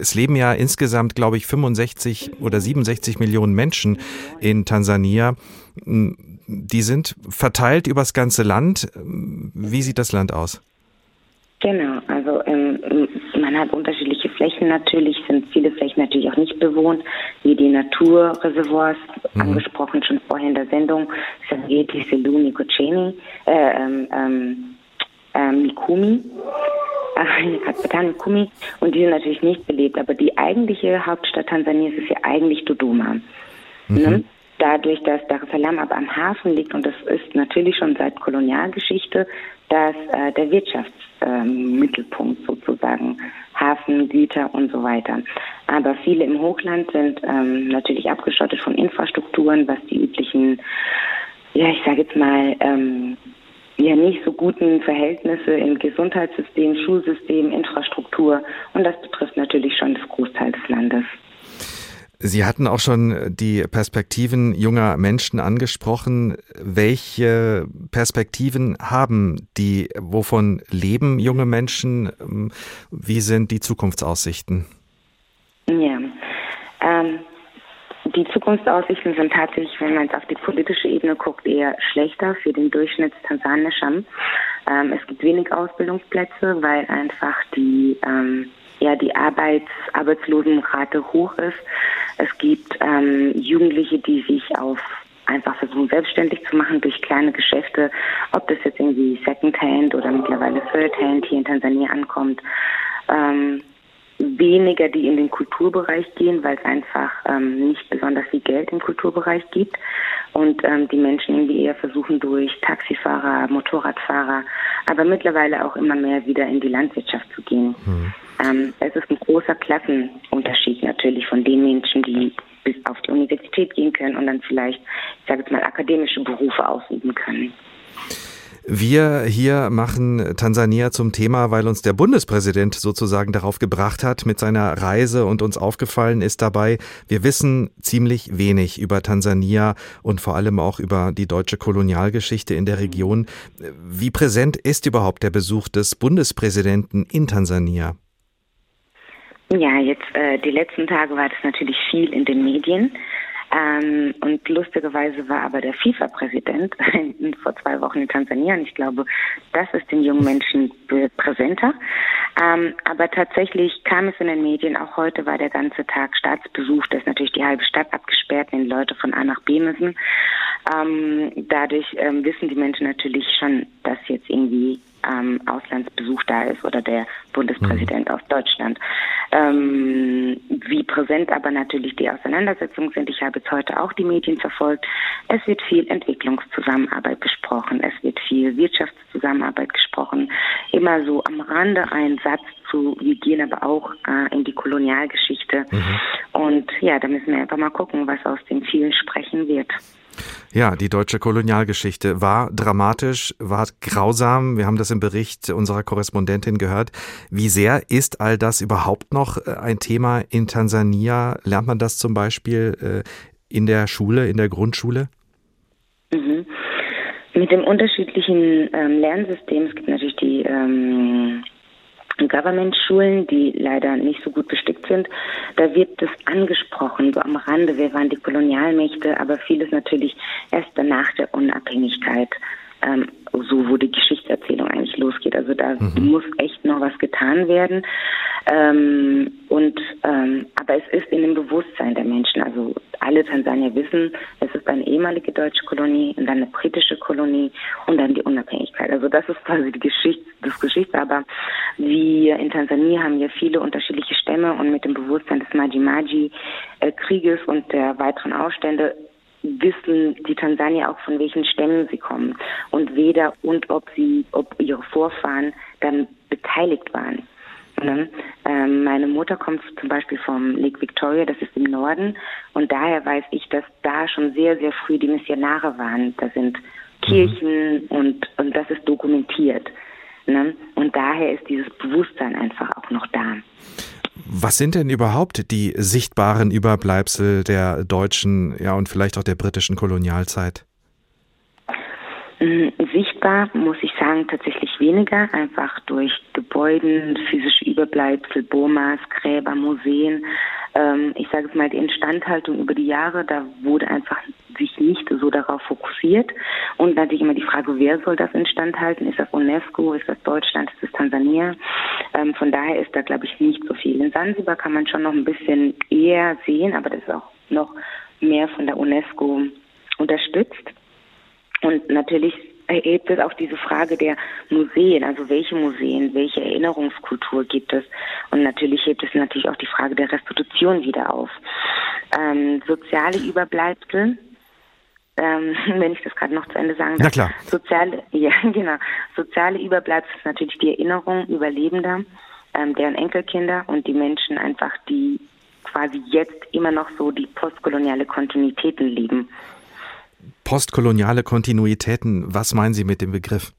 es leben ja insgesamt, glaube ich, 65 oder 67 Millionen Menschen in Tansania. Die sind verteilt übers ganze Land. Wie sieht das Land aus? Genau, also ähm, man hat unterschiedliche Flächen natürlich, sind viele Flächen natürlich auch nicht bewohnt, wie die Naturreservoirs, mhm. angesprochen schon vorher in der Sendung, Sargeti, Seluni, Koceni, äh, ähm, ähm, ähm Mikumi, äh, Mikumi, und die sind natürlich nicht belebt, aber die eigentliche Hauptstadt Tansanias ist ja eigentlich Dodoma. Mhm. Ne? dadurch, dass Dar es Salaam aber am Hafen liegt und das ist natürlich schon seit Kolonialgeschichte, dass äh, der Wirtschaftsmittelpunkt äh, sozusagen Hafen, Güter und so weiter. Aber viele im Hochland sind ähm, natürlich abgeschottet von Infrastrukturen, was die üblichen, ja ich sage jetzt mal ähm, ja nicht so guten Verhältnisse im Gesundheitssystem, Schulsystem, Infrastruktur und das betrifft natürlich schon das Großteil des Landes. Sie hatten auch schon die Perspektiven junger Menschen angesprochen. Welche Perspektiven haben die? Wovon leben junge Menschen? Wie sind die Zukunftsaussichten? Ja, ähm, die Zukunftsaussichten sind tatsächlich, wenn man jetzt auf die politische Ebene guckt, eher schlechter für den Durchschnitt Tansanischen. Ähm, es gibt wenig Ausbildungsplätze, weil einfach die ähm, ja die Arbeits Arbeitslosenrate hoch ist. Es gibt ähm, Jugendliche, die sich auf einfach versuchen, selbstständig zu machen durch kleine Geschäfte, ob das jetzt irgendwie Secondhand oder mittlerweile Thirdhand hier in Tansania ankommt. Ähm, weniger, die in den Kulturbereich gehen, weil es einfach ähm, nicht besonders viel Geld im Kulturbereich gibt und ähm, die Menschen irgendwie eher versuchen durch Taxifahrer, Motorradfahrer, aber mittlerweile auch immer mehr wieder in die Landwirtschaft zu gehen. Mhm. Ähm, es ist ein großer Klassenunterschied natürlich von den Menschen, die bis auf die Universität gehen können und dann vielleicht, ich sage jetzt mal, akademische Berufe ausüben können. Wir hier machen Tansania zum Thema, weil uns der Bundespräsident sozusagen darauf gebracht hat mit seiner Reise und uns aufgefallen ist dabei, wir wissen ziemlich wenig über Tansania und vor allem auch über die deutsche Kolonialgeschichte in der Region. Wie präsent ist überhaupt der Besuch des Bundespräsidenten in Tansania? Ja, jetzt äh, die letzten Tage war das natürlich viel in den Medien. Ähm, und lustigerweise war aber der FIFA-Präsident [laughs] vor zwei Wochen in Tansania und ich glaube, das ist den jungen Menschen präsenter. Ähm, aber tatsächlich kam es in den Medien, auch heute war der ganze Tag Staatsbesuch, da ist natürlich die halbe Stadt abgesperrt, wenn Leute von A nach B müssen. Ähm, dadurch ähm, wissen die Menschen natürlich schon, dass jetzt irgendwie ähm, Auslandsbesuch da ist oder der Bundespräsident mhm. aus Deutschland. Ähm, wie präsent aber natürlich die Auseinandersetzungen sind. Ich habe jetzt heute auch die Medien verfolgt. Es wird viel Entwicklungszusammenarbeit gesprochen. Es wird viel Wirtschaftszusammenarbeit gesprochen. Immer so am Rande ein Satz zu, wir gehen aber auch äh, in die Kolonialgeschichte. Mhm. Und ja, da müssen wir einfach mal gucken, was aus den vielen sprechen wird. Ja, die deutsche Kolonialgeschichte war dramatisch, war grausam. Wir haben das im Bericht unserer Korrespondentin gehört. Wie sehr ist all das überhaupt noch äh, ein Thema in Tansania? Lernt man das zum Beispiel äh, in der Schule, in der Grundschule? Mhm. Mit dem unterschiedlichen ähm, Lernsystem, es gibt natürlich die ähm, Government-Schulen, die leider nicht so gut bestückt sind, da wird das angesprochen, so am Rande, wer waren die Kolonialmächte, aber vieles natürlich erst danach der Unabhängigkeit. Ähm, so wo die Geschichtserzählung eigentlich losgeht. Also da mhm. muss echt noch was getan werden. Ähm, und ähm, aber es ist in dem Bewusstsein der Menschen. Also alle Tansanier wissen, es ist eine ehemalige deutsche Kolonie und dann eine britische Kolonie und dann die Unabhängigkeit. Also das ist quasi die Geschichte, das Geschichte. Aber wir in Tansania haben ja viele unterschiedliche Stämme und mit dem Bewusstsein des Maji-Maji-Krieges äh, und der weiteren Aufstände wissen die Tansanier auch von welchen Stämmen sie kommen und weder und ob sie, ob ihre Vorfahren dann beteiligt waren. Ne? Ähm, meine Mutter kommt zum Beispiel vom Lake Victoria, das ist im Norden, und daher weiß ich, dass da schon sehr, sehr früh die Missionare waren. Da sind Kirchen mhm. und, und das ist dokumentiert. Ne? Und daher ist dieses Bewusstsein einfach auch noch da. Was sind denn überhaupt die sichtbaren Überbleibsel der deutschen, ja und vielleicht auch der britischen Kolonialzeit? Mm, sichtbar muss ich sagen, tatsächlich weniger, einfach durch Gebäuden, physische Überbleibsel, Bomas, Gräber, Museen. Ähm, ich sage es mal, die Instandhaltung über die Jahre, da wurde einfach sich nicht so darauf fokussiert. Und natürlich immer die Frage, wer soll das instand halten? Ist das UNESCO? Ist das Deutschland? Ist das Tansania? Ähm, von daher ist da, glaube ich, nicht so viel. In Sansibar kann man schon noch ein bisschen eher sehen, aber das ist auch noch mehr von der UNESCO unterstützt. Und natürlich erhebt es auch diese Frage der Museen, also welche Museen, welche Erinnerungskultur gibt es? Und natürlich hebt es natürlich auch die Frage der Restitution wieder auf. Ähm, soziale Überbleibsel ähm, [laughs] wenn ich das gerade noch zu Ende sagen darf. Na klar. Soziale, [laughs] ja, genau. Soziale Überbleibsel ist natürlich die Erinnerung Überlebender, ähm, deren Enkelkinder und die Menschen einfach, die quasi jetzt immer noch so die postkoloniale Kontinuitäten leben. Postkoloniale Kontinuitäten, was meinen Sie mit dem Begriff?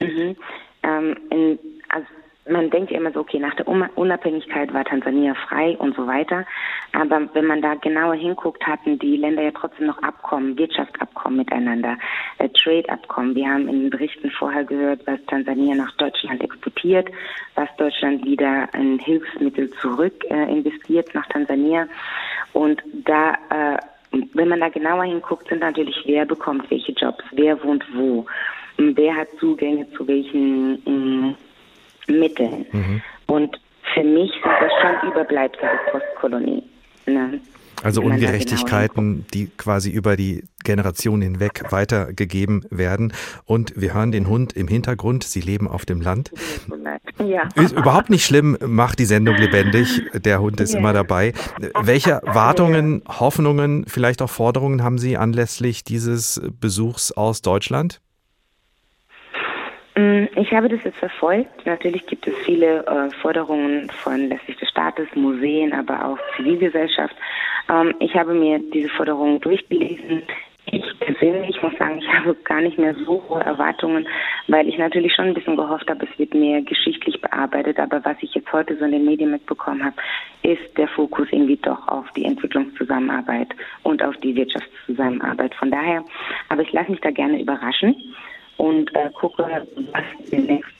Mhm. Ähm, in, also man denkt ja immer so, okay, nach der Unabhängigkeit war Tansania frei und so weiter. Aber wenn man da genauer hinguckt, hatten die Länder ja trotzdem noch Abkommen, Wirtschaftsabkommen miteinander, äh, Trade-Abkommen. Wir haben in den Berichten vorher gehört, was Tansania nach Deutschland exportiert, was Deutschland wieder in Hilfsmittel zurück äh, investiert nach Tansania. Und da, äh, wenn man da genauer hinguckt, sind natürlich, wer bekommt welche Jobs, wer wohnt wo, wer hat Zugänge zu welchen mm, Mitteln. Mhm. Und für mich sind das schon Überbleibsel der Postkolonie. Ne? Also Ungerechtigkeiten, die quasi über die Generationen hinweg weitergegeben werden. Und wir hören den Hund im Hintergrund. Sie leben auf dem Land. Ja. Ist überhaupt nicht schlimm, macht die Sendung lebendig. Der Hund ist ja. immer dabei. Welche Wartungen, Hoffnungen, vielleicht auch Forderungen haben Sie anlässlich dieses Besuchs aus Deutschland? Mm, ich habe das jetzt verfolgt. Natürlich gibt es viele äh, Forderungen von letztlich des Staates, Museen, aber auch Zivilgesellschaft. Ähm, ich habe mir diese Forderungen durchgelesen. Ich persönlich muss sagen, ich [laughs] habe gar nicht mehr so hohe Erwartungen, weil ich natürlich schon ein bisschen gehofft habe, es wird mehr geschichtlich bearbeitet. Aber was ich jetzt heute so in den Medien mitbekommen habe, ist der Fokus irgendwie doch auf die Entwicklungszusammenarbeit und auf die Wirtschaftszusammenarbeit. Von daher, aber ich lasse mich da gerne überraschen und äh, gucke, was in den nächsten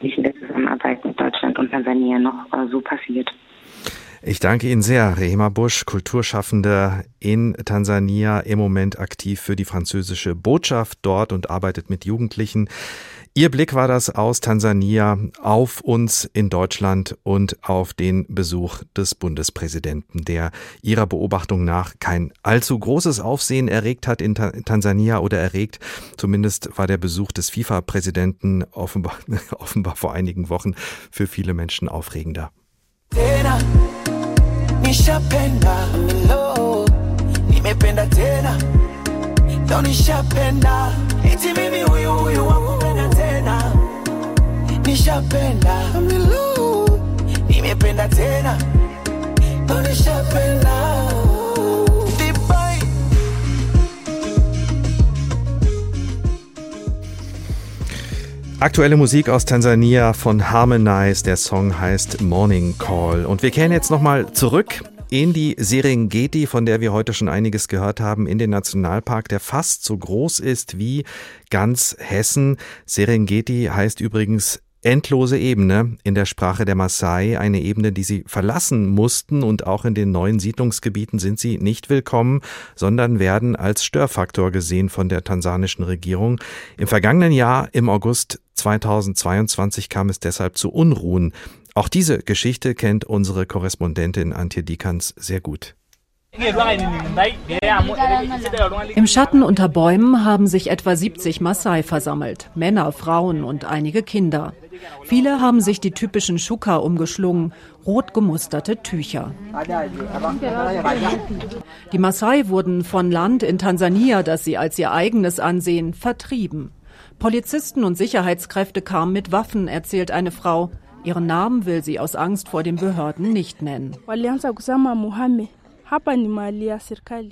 zwischen der Zusammenarbeit mit Deutschland und Tansania noch äh, so passiert. Ich danke Ihnen sehr, Rehema Busch, Kulturschaffende in Tansania, im Moment aktiv für die französische Botschaft dort und arbeitet mit Jugendlichen. Ihr Blick war das aus Tansania auf uns in Deutschland und auf den Besuch des Bundespräsidenten, der ihrer Beobachtung nach kein allzu großes Aufsehen erregt hat in Tansania oder erregt. Zumindest war der Besuch des FIFA-Präsidenten offenbar, [laughs] offenbar vor einigen Wochen für viele Menschen aufregender. Tena, nishapenda, nimependa tena, nishapenda, eti mimi huyu huyu wangu nishapenda nimependa tena nishapenda Aktuelle Musik aus Tansania von Harmonize. Der Song heißt Morning Call. Und wir kehren jetzt nochmal zurück in die Serengeti, von der wir heute schon einiges gehört haben, in den Nationalpark, der fast so groß ist wie ganz Hessen. Serengeti heißt übrigens endlose Ebene in der Sprache der Maasai, eine Ebene, die sie verlassen mussten und auch in den neuen Siedlungsgebieten sind sie nicht willkommen, sondern werden als Störfaktor gesehen von der tansanischen Regierung. Im vergangenen Jahr, im August 2022, kam es deshalb zu Unruhen. Auch diese Geschichte kennt unsere Korrespondentin Antje Dikans sehr gut. Im Schatten unter Bäumen haben sich etwa 70 Maasai versammelt. Männer, Frauen und einige Kinder. Viele haben sich die typischen Shuka umgeschlungen, rot gemusterte Tücher. Die Maasai wurden von Land in Tansania, das sie als ihr eigenes ansehen, vertrieben. Polizisten und Sicherheitskräfte kamen mit Waffen, erzählt eine Frau. Ihren Namen will sie aus Angst vor den Behörden nicht nennen.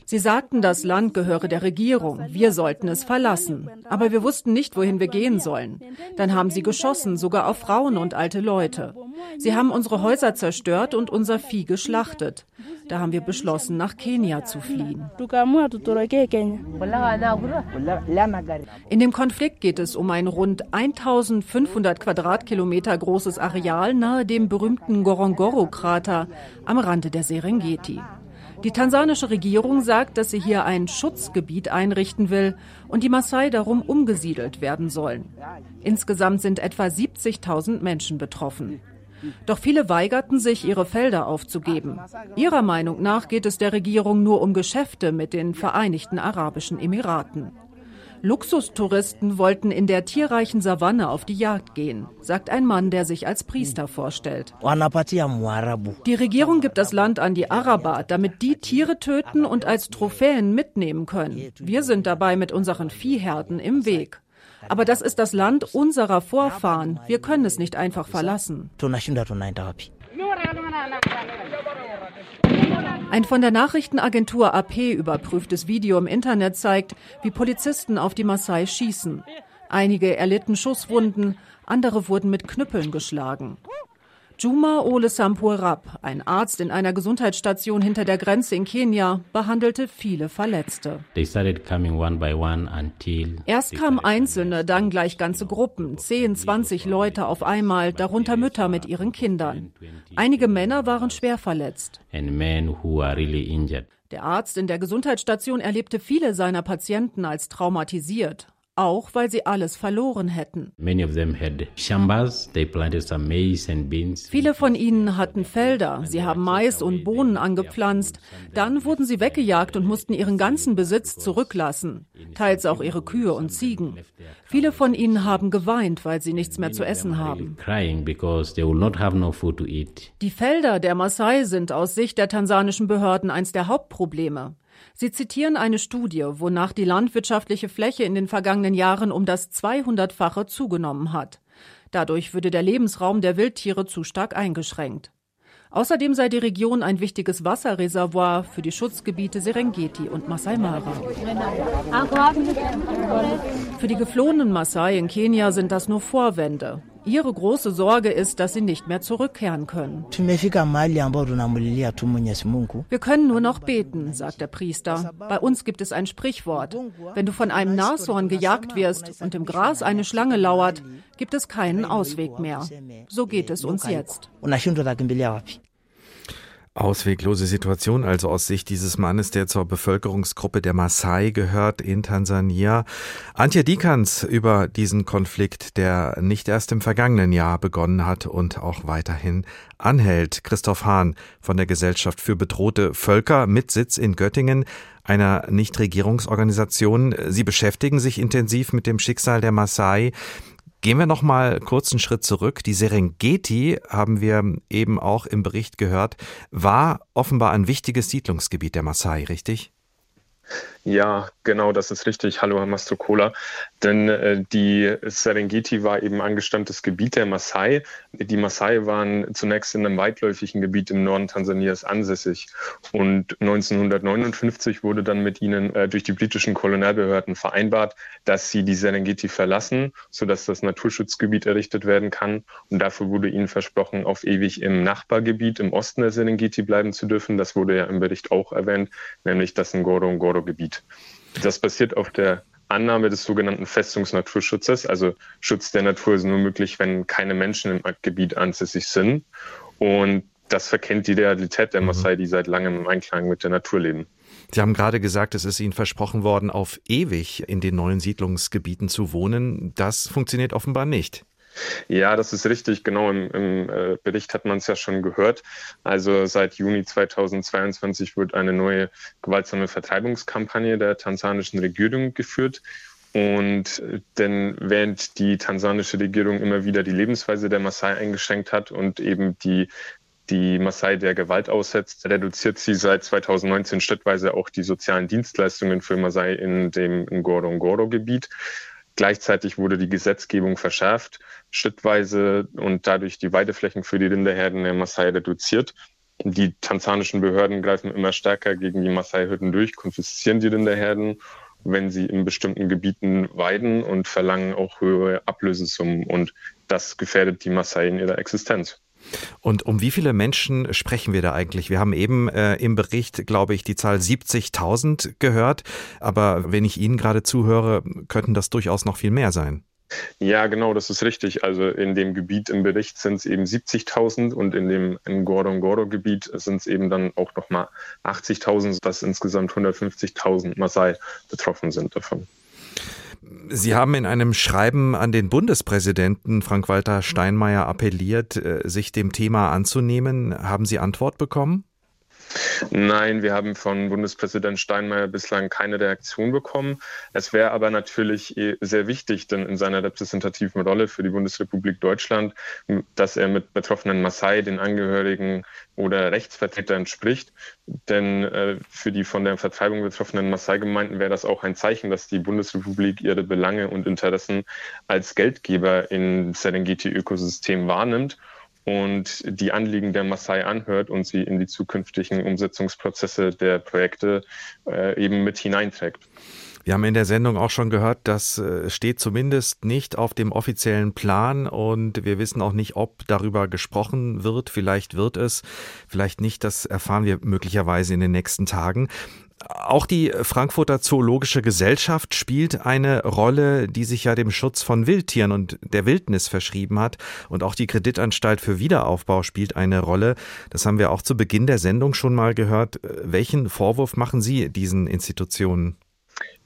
Sie sagten, das Land gehöre der Regierung, wir sollten es verlassen. Aber wir wussten nicht, wohin wir gehen sollen. Dann haben sie geschossen, sogar auf Frauen und alte Leute. Sie haben unsere Häuser zerstört und unser Vieh geschlachtet. Da haben wir beschlossen, nach Kenia zu fliehen. In dem Konflikt geht es um ein rund 1500 Quadratkilometer großes Areal nahe dem berühmten Gorongoro-Krater am Rande der Serengeti. Die tansanische Regierung sagt, dass sie hier ein Schutzgebiet einrichten will und die Maasai darum umgesiedelt werden sollen. Insgesamt sind etwa 70.000 Menschen betroffen. Doch viele weigerten sich, ihre Felder aufzugeben. Ihrer Meinung nach geht es der Regierung nur um Geschäfte mit den Vereinigten Arabischen Emiraten. Luxustouristen wollten in der tierreichen Savanne auf die Jagd gehen, sagt ein Mann, der sich als Priester vorstellt. Die Regierung gibt das Land an die Araber, damit die Tiere töten und als Trophäen mitnehmen können. Wir sind dabei mit unseren Viehherden im Weg. Aber das ist das Land unserer Vorfahren. Wir können es nicht einfach verlassen. Ein von der Nachrichtenagentur AP überprüftes Video im Internet zeigt, wie Polizisten auf die Maasai schießen. Einige erlitten Schusswunden, andere wurden mit Knüppeln geschlagen. Juma Ole Sampur ein Arzt in einer Gesundheitsstation hinter der Grenze in Kenia, behandelte viele Verletzte. Erst kamen Einzelne, dann gleich ganze Gruppen, 10, 20 Leute auf einmal, darunter Mütter mit ihren Kindern. Einige Männer waren schwer verletzt. Der Arzt in der Gesundheitsstation erlebte viele seiner Patienten als traumatisiert auch weil sie alles verloren hätten. Viele von ihnen hatten Felder, sie haben Mais und Bohnen angepflanzt, dann wurden sie weggejagt und mussten ihren ganzen Besitz zurücklassen, teils auch ihre Kühe und Ziegen. Viele von ihnen haben geweint, weil sie nichts mehr zu essen haben. Die Felder der Maasai sind aus Sicht der tansanischen Behörden eins der Hauptprobleme. Sie zitieren eine Studie, wonach die landwirtschaftliche Fläche in den vergangenen Jahren um das 200-fache zugenommen hat. Dadurch würde der Lebensraum der Wildtiere zu stark eingeschränkt. Außerdem sei die Region ein wichtiges Wasserreservoir für die Schutzgebiete Serengeti und Masai Mara. Für die geflohenen Masai in Kenia sind das nur Vorwände. Ihre große Sorge ist, dass sie nicht mehr zurückkehren können. Wir können nur noch beten, sagt der Priester. Bei uns gibt es ein Sprichwort. Wenn du von einem Nashorn gejagt wirst und im Gras eine Schlange lauert, gibt es keinen Ausweg mehr. So geht es uns jetzt. Ausweglose Situation also aus Sicht dieses Mannes, der zur Bevölkerungsgruppe der Maasai gehört in Tansania. Antje Dikans über diesen Konflikt, der nicht erst im vergangenen Jahr begonnen hat und auch weiterhin anhält. Christoph Hahn von der Gesellschaft für bedrohte Völker mit Sitz in Göttingen, einer Nichtregierungsorganisation. Sie beschäftigen sich intensiv mit dem Schicksal der Maasai. Gehen wir noch mal kurz einen Schritt zurück. Die Serengeti, haben wir eben auch im Bericht gehört, war offenbar ein wichtiges Siedlungsgebiet der Maasai, richtig? Ja, genau, das ist richtig. Hallo, Herr Mastrocola. Denn äh, die Serengeti war eben angestammtes Gebiet der Maasai. Die Maasai waren zunächst in einem weitläufigen Gebiet im Norden Tansanias ansässig. Und 1959 wurde dann mit ihnen äh, durch die britischen Kolonialbehörden vereinbart, dass sie die Serengeti verlassen, sodass das Naturschutzgebiet errichtet werden kann. Und dafür wurde ihnen versprochen, auf ewig im Nachbargebiet im Osten der Serengeti bleiben zu dürfen. Das wurde ja im Bericht auch erwähnt, nämlich das Ngorongoro-Gebiet. Das basiert auf der Annahme des sogenannten Festungsnaturschutzes. Also Schutz der Natur ist nur möglich, wenn keine Menschen im Gebiet ansässig sind. Und das verkennt die Realität der mhm. Maasai, die seit langem im Einklang mit der Natur leben. Sie haben gerade gesagt, es ist Ihnen versprochen worden, auf ewig in den neuen Siedlungsgebieten zu wohnen. Das funktioniert offenbar nicht. Ja, das ist richtig. Genau, im, im äh, Bericht hat man es ja schon gehört. Also seit Juni 2022 wird eine neue gewaltsame Vertreibungskampagne der tansanischen Regierung geführt. Und äh, denn während die tansanische Regierung immer wieder die Lebensweise der Maasai eingeschränkt hat und eben die die Maasai der Gewalt aussetzt, reduziert sie seit 2019 schrittweise auch die sozialen Dienstleistungen für Maasai in dem Ngorongoro-Gebiet. Gleichzeitig wurde die Gesetzgebung verschärft, schrittweise und dadurch die Weideflächen für die Rinderherden der Maasai reduziert. Die tanzanischen Behörden greifen immer stärker gegen die Maasai-Hürden durch, konfiszieren die Rinderherden, wenn sie in bestimmten Gebieten weiden und verlangen auch höhere Ablösesummen. Und das gefährdet die Maasai in ihrer Existenz. Und um wie viele Menschen sprechen wir da eigentlich? Wir haben eben äh, im Bericht, glaube ich, die Zahl 70.000 gehört. Aber wenn ich Ihnen gerade zuhöre, könnten das durchaus noch viel mehr sein. Ja, genau, das ist richtig. Also in dem Gebiet im Bericht sind es eben 70.000 und in dem Ngorongoro-Gebiet sind es eben dann auch nochmal 80.000, dass insgesamt 150.000 Maasai betroffen sind davon. Sie haben in einem Schreiben an den Bundespräsidenten Frank-Walter Steinmeier appelliert, äh, sich dem Thema anzunehmen. Haben Sie Antwort bekommen? Nein, wir haben von Bundespräsident Steinmeier bislang keine Reaktion bekommen. Es wäre aber natürlich eh sehr wichtig, denn in seiner repräsentativen Rolle für die Bundesrepublik Deutschland, dass er mit betroffenen Maasai, den Angehörigen oder Rechtsvertretern spricht. Denn äh, für die von der Vertreibung betroffenen Maasai-Gemeinden wäre das auch ein Zeichen, dass die Bundesrepublik ihre Belange und Interessen als Geldgeber im Serengeti-Ökosystem wahrnimmt und die Anliegen der Maasai anhört und sie in die zukünftigen Umsetzungsprozesse der Projekte äh, eben mit hineinträgt. Wir haben in der Sendung auch schon gehört, das äh, steht zumindest nicht auf dem offiziellen Plan und wir wissen auch nicht, ob darüber gesprochen wird. Vielleicht wird es, vielleicht nicht. Das erfahren wir möglicherweise in den nächsten Tagen. Auch die Frankfurter Zoologische Gesellschaft spielt eine Rolle, die sich ja dem Schutz von Wildtieren und der Wildnis verschrieben hat. Und auch die Kreditanstalt für Wiederaufbau spielt eine Rolle. Das haben wir auch zu Beginn der Sendung schon mal gehört. Welchen Vorwurf machen Sie diesen Institutionen?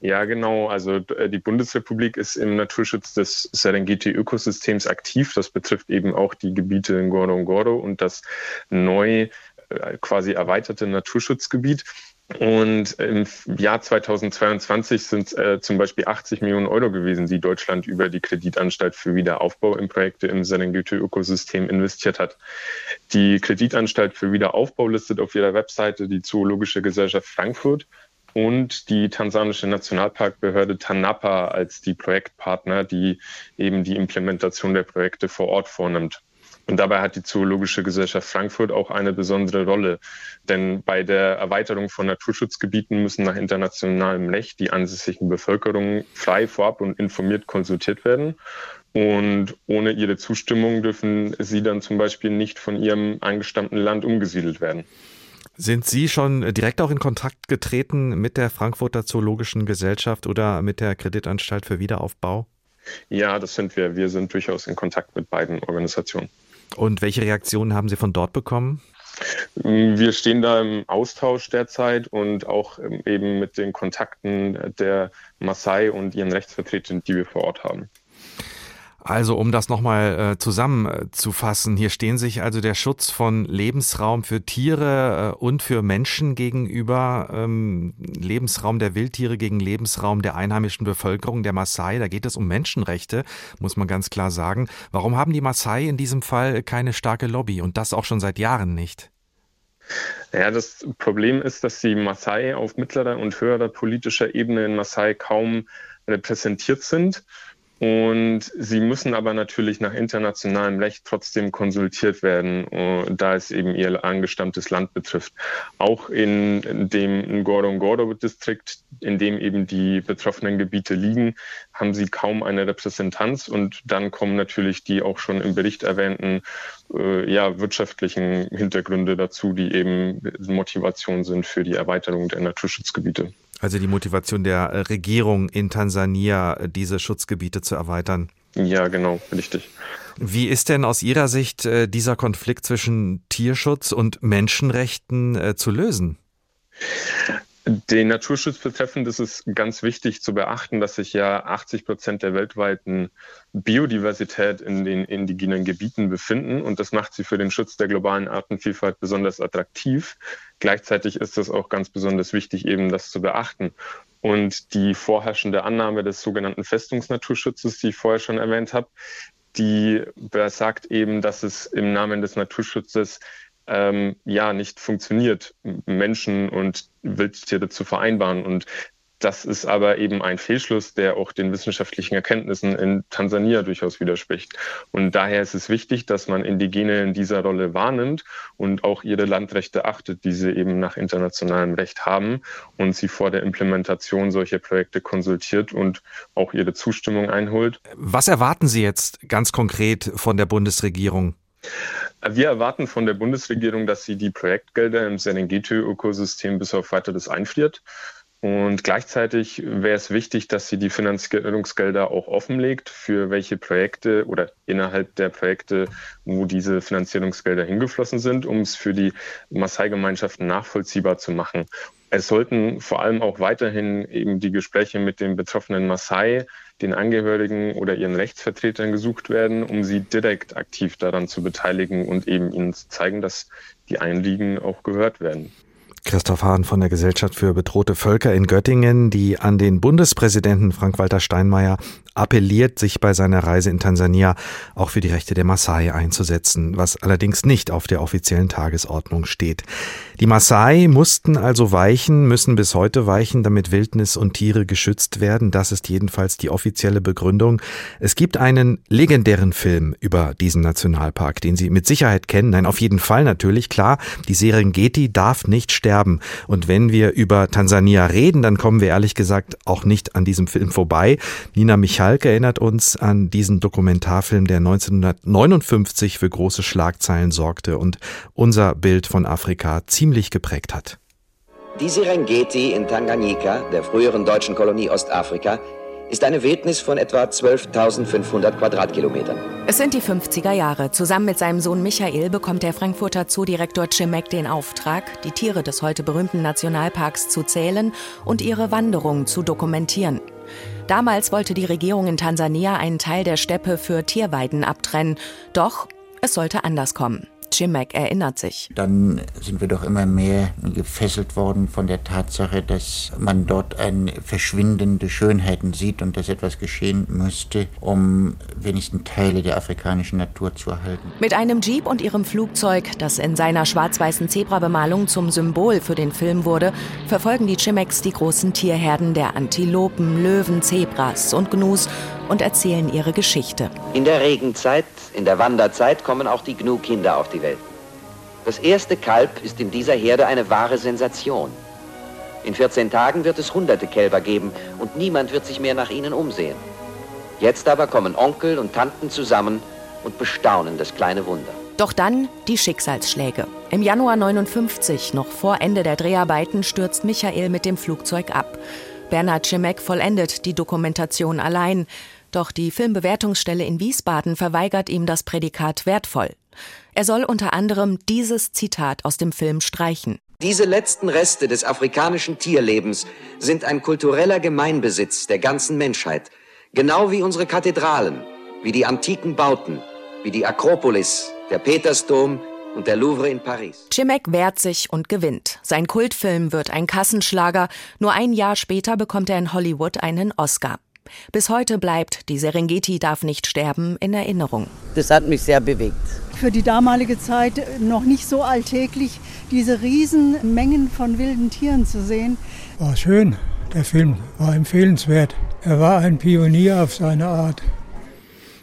Ja, genau. Also äh, die Bundesrepublik ist im Naturschutz des Serengeti-Ökosystems aktiv. Das betrifft eben auch die Gebiete in Ngorongoro und das neu äh, quasi erweiterte Naturschutzgebiet. Und im Jahr 2022 sind äh, zum Beispiel 80 Millionen Euro gewesen, die Deutschland über die Kreditanstalt für Wiederaufbau in Projekte im Serengeti-Ökosystem investiert hat. Die Kreditanstalt für Wiederaufbau listet auf ihrer Webseite die Zoologische Gesellschaft Frankfurt und die tansanische Nationalparkbehörde TANAPA als die Projektpartner, die eben die Implementation der Projekte vor Ort vornimmt. Und dabei hat die Zoologische Gesellschaft Frankfurt auch eine besondere Rolle. Denn bei der Erweiterung von Naturschutzgebieten müssen nach internationalem Recht die ansässigen Bevölkerungen frei vorab und informiert konsultiert werden. Und ohne ihre Zustimmung dürfen sie dann zum Beispiel nicht von ihrem angestammten Land umgesiedelt werden. Sind Sie schon direkt auch in Kontakt getreten mit der Frankfurter Zoologischen Gesellschaft oder mit der Kreditanstalt für Wiederaufbau? Ja, das sind wir. Wir sind durchaus in Kontakt mit beiden Organisationen. Und welche Reaktionen haben Sie von dort bekommen? Wir stehen da im Austausch derzeit und auch eben mit den Kontakten der Maasai und ihren Rechtsvertretern, die wir vor Ort haben. Also um das nochmal äh, zusammenzufassen, hier stehen sich also der Schutz von Lebensraum für Tiere äh, und für Menschen gegenüber, ähm, Lebensraum der Wildtiere gegen Lebensraum der einheimischen Bevölkerung, der Maasai. Da geht es um Menschenrechte, muss man ganz klar sagen. Warum haben die Maasai in diesem Fall keine starke Lobby und das auch schon seit Jahren nicht? Ja, das Problem ist, dass die Maasai auf mittlerer und höherer politischer Ebene in Maasai kaum repräsentiert sind. Und sie müssen aber natürlich nach internationalem Recht trotzdem konsultiert werden, äh, da es eben ihr angestammtes Land betrifft. Auch in dem Ngorongoro-Distrikt, in dem eben die betroffenen Gebiete liegen, haben sie kaum eine Repräsentanz. Und dann kommen natürlich die auch schon im Bericht erwähnten äh, ja, wirtschaftlichen Hintergründe dazu, die eben Motivation sind für die Erweiterung der Naturschutzgebiete. Also die Motivation der äh, Regierung in Tansania, äh, diese Schutzgebiete zu erweitern. Ja, genau, richtig. Wie ist denn aus Ihrer Sicht äh, dieser Konflikt zwischen Tierschutz und Menschenrechten zu lösen? Den Naturschutz betreffend ist es ganz wichtig zu beachten, dass sich ja 80 Prozent der weltweiten Biodiversität in den indigenen Gebieten befinden und das macht sie für den Schutz der globalen Artenvielfalt besonders attraktiv. Gleichzeitig ist es auch ganz besonders wichtig, eben das zu beachten. Und die vorherrschende Annahme des sogenannten Festungsnaturschutzes, die ich vorher schon erwähnt habe, die besagt eben, dass es im Namen des Naturschutzes ähm, ja nicht funktioniert, Menschen und Wildtiere zu vereinbaren. Und das ist aber eben ein Fehlschluss, der auch den wissenschaftlichen Erkenntnissen in Tansania durchaus widerspricht. Und daher ist es wichtig, dass man Indigene in dieser Rolle wahrnimmt und auch ihre Landrechte achtet, die sie eben nach internationalem Recht haben und sie vor der Implementation solcher Projekte konsultiert und auch ihre Zustimmung einholt. Was erwarten Sie jetzt ganz konkret von der Bundesregierung? Wir erwarten von der Bundesregierung, dass sie die Projektgelder im Serengeti-Ökosystem bis auf weiteres einfriert. Und gleichzeitig wäre es wichtig, dass sie die Finanzierungsgelder auch offenlegt, für welche Projekte oder innerhalb der Projekte, wo diese Finanzierungsgelder hingeflossen sind, um es für die Maasai-Gemeinschaften nachvollziehbar zu machen. Es sollten vor allem auch weiterhin eben die Gespräche mit den betroffenen Maasai, den Angehörigen oder ihren Rechtsvertretern gesucht werden, um sie direkt aktiv daran zu beteiligen und eben ihnen zu zeigen, dass die Einliegen auch gehört werden. Christoph Hahn von der Gesellschaft für bedrohte Völker in Göttingen, die an den Bundespräsidenten Frank-Walter Steinmeier appelliert, sich bei seiner Reise in Tansania auch für die Rechte der Maasai einzusetzen, was allerdings nicht auf der offiziellen Tagesordnung steht. Die Maasai mussten also weichen, müssen bis heute weichen, damit Wildnis und Tiere geschützt werden. Das ist jedenfalls die offizielle Begründung. Es gibt einen legendären Film über diesen Nationalpark, den Sie mit Sicherheit kennen. Nein, auf jeden Fall natürlich, klar. Die Serengeti darf nicht sterben sterben. Und wenn wir über Tansania reden, dann kommen wir ehrlich gesagt auch nicht an diesem Film vorbei. Nina Michalke erinnert uns an diesen Dokumentarfilm, der 1959 für große Schlagzeilen sorgte und unser Bild von Afrika ziemlich geprägt hat. Die Serengeti in Tanganyika, der früheren deutschen Kolonie Ostafrika, ist eine Wildnis von etwa 12.500 Quadratkilometern. Es sind die 50er Jahre. Zusammen mit seinem Sohn Michael bekommt der Frankfurter Zoodirektor Cimek den Auftrag, die Tiere des heute berühmten Nationalparks zu zählen und ihre Wanderung zu dokumentieren. Damals wollte die Regierung in Tansania einen Teil der Steppe für Tierweiden abtrennen. Doch es sollte anders kommen. Cimek erinnert sich. Dann sind wir doch immer mehr gefesselt worden von der Tatsache, dass man dort eine verschwindende Schönheiten sieht und dass etwas geschehen müsste, um wenigstens Teile der afrikanischen Natur zu erhalten. Mit einem Jeep und ihrem Flugzeug, das in seiner schwarz-weißen Zebrabemalung zum Symbol für den Film wurde, verfolgen die Chimeks die großen Tierherden der Antilopen, Löwen, Zebras und Gnus und erzählen ihre Geschichte. In der Regenzeit, in der Wanderzeit kommen auch die Gnu-Kinder auf die Welt. Das erste Kalb ist in dieser Herde eine wahre Sensation. In 14 Tagen wird es hunderte Kälber geben und niemand wird sich mehr nach ihnen umsehen. Jetzt aber kommen Onkel und Tanten zusammen und bestaunen das kleine Wunder. Doch dann die Schicksalsschläge. Im Januar 59, noch vor Ende der Dreharbeiten, stürzt Michael mit dem Flugzeug ab. Bernhard Schimek vollendet die Dokumentation allein. Doch die Filmbewertungsstelle in Wiesbaden verweigert ihm das Prädikat wertvoll. Er soll unter anderem dieses Zitat aus dem Film streichen. Diese letzten Reste des afrikanischen Tierlebens sind ein kultureller Gemeinbesitz der ganzen Menschheit. Genau wie unsere Kathedralen, wie die antiken Bauten, wie die Akropolis, der Petersdom und der Louvre in Paris. Chimek wehrt sich und gewinnt. Sein Kultfilm wird ein Kassenschlager. Nur ein Jahr später bekommt er in Hollywood einen Oscar. Bis heute bleibt Die Serengeti darf nicht sterben in Erinnerung. Das hat mich sehr bewegt. Für die damalige Zeit noch nicht so alltäglich, diese Riesenmengen von wilden Tieren zu sehen. War schön. Der Film war empfehlenswert. Er war ein Pionier auf seine Art.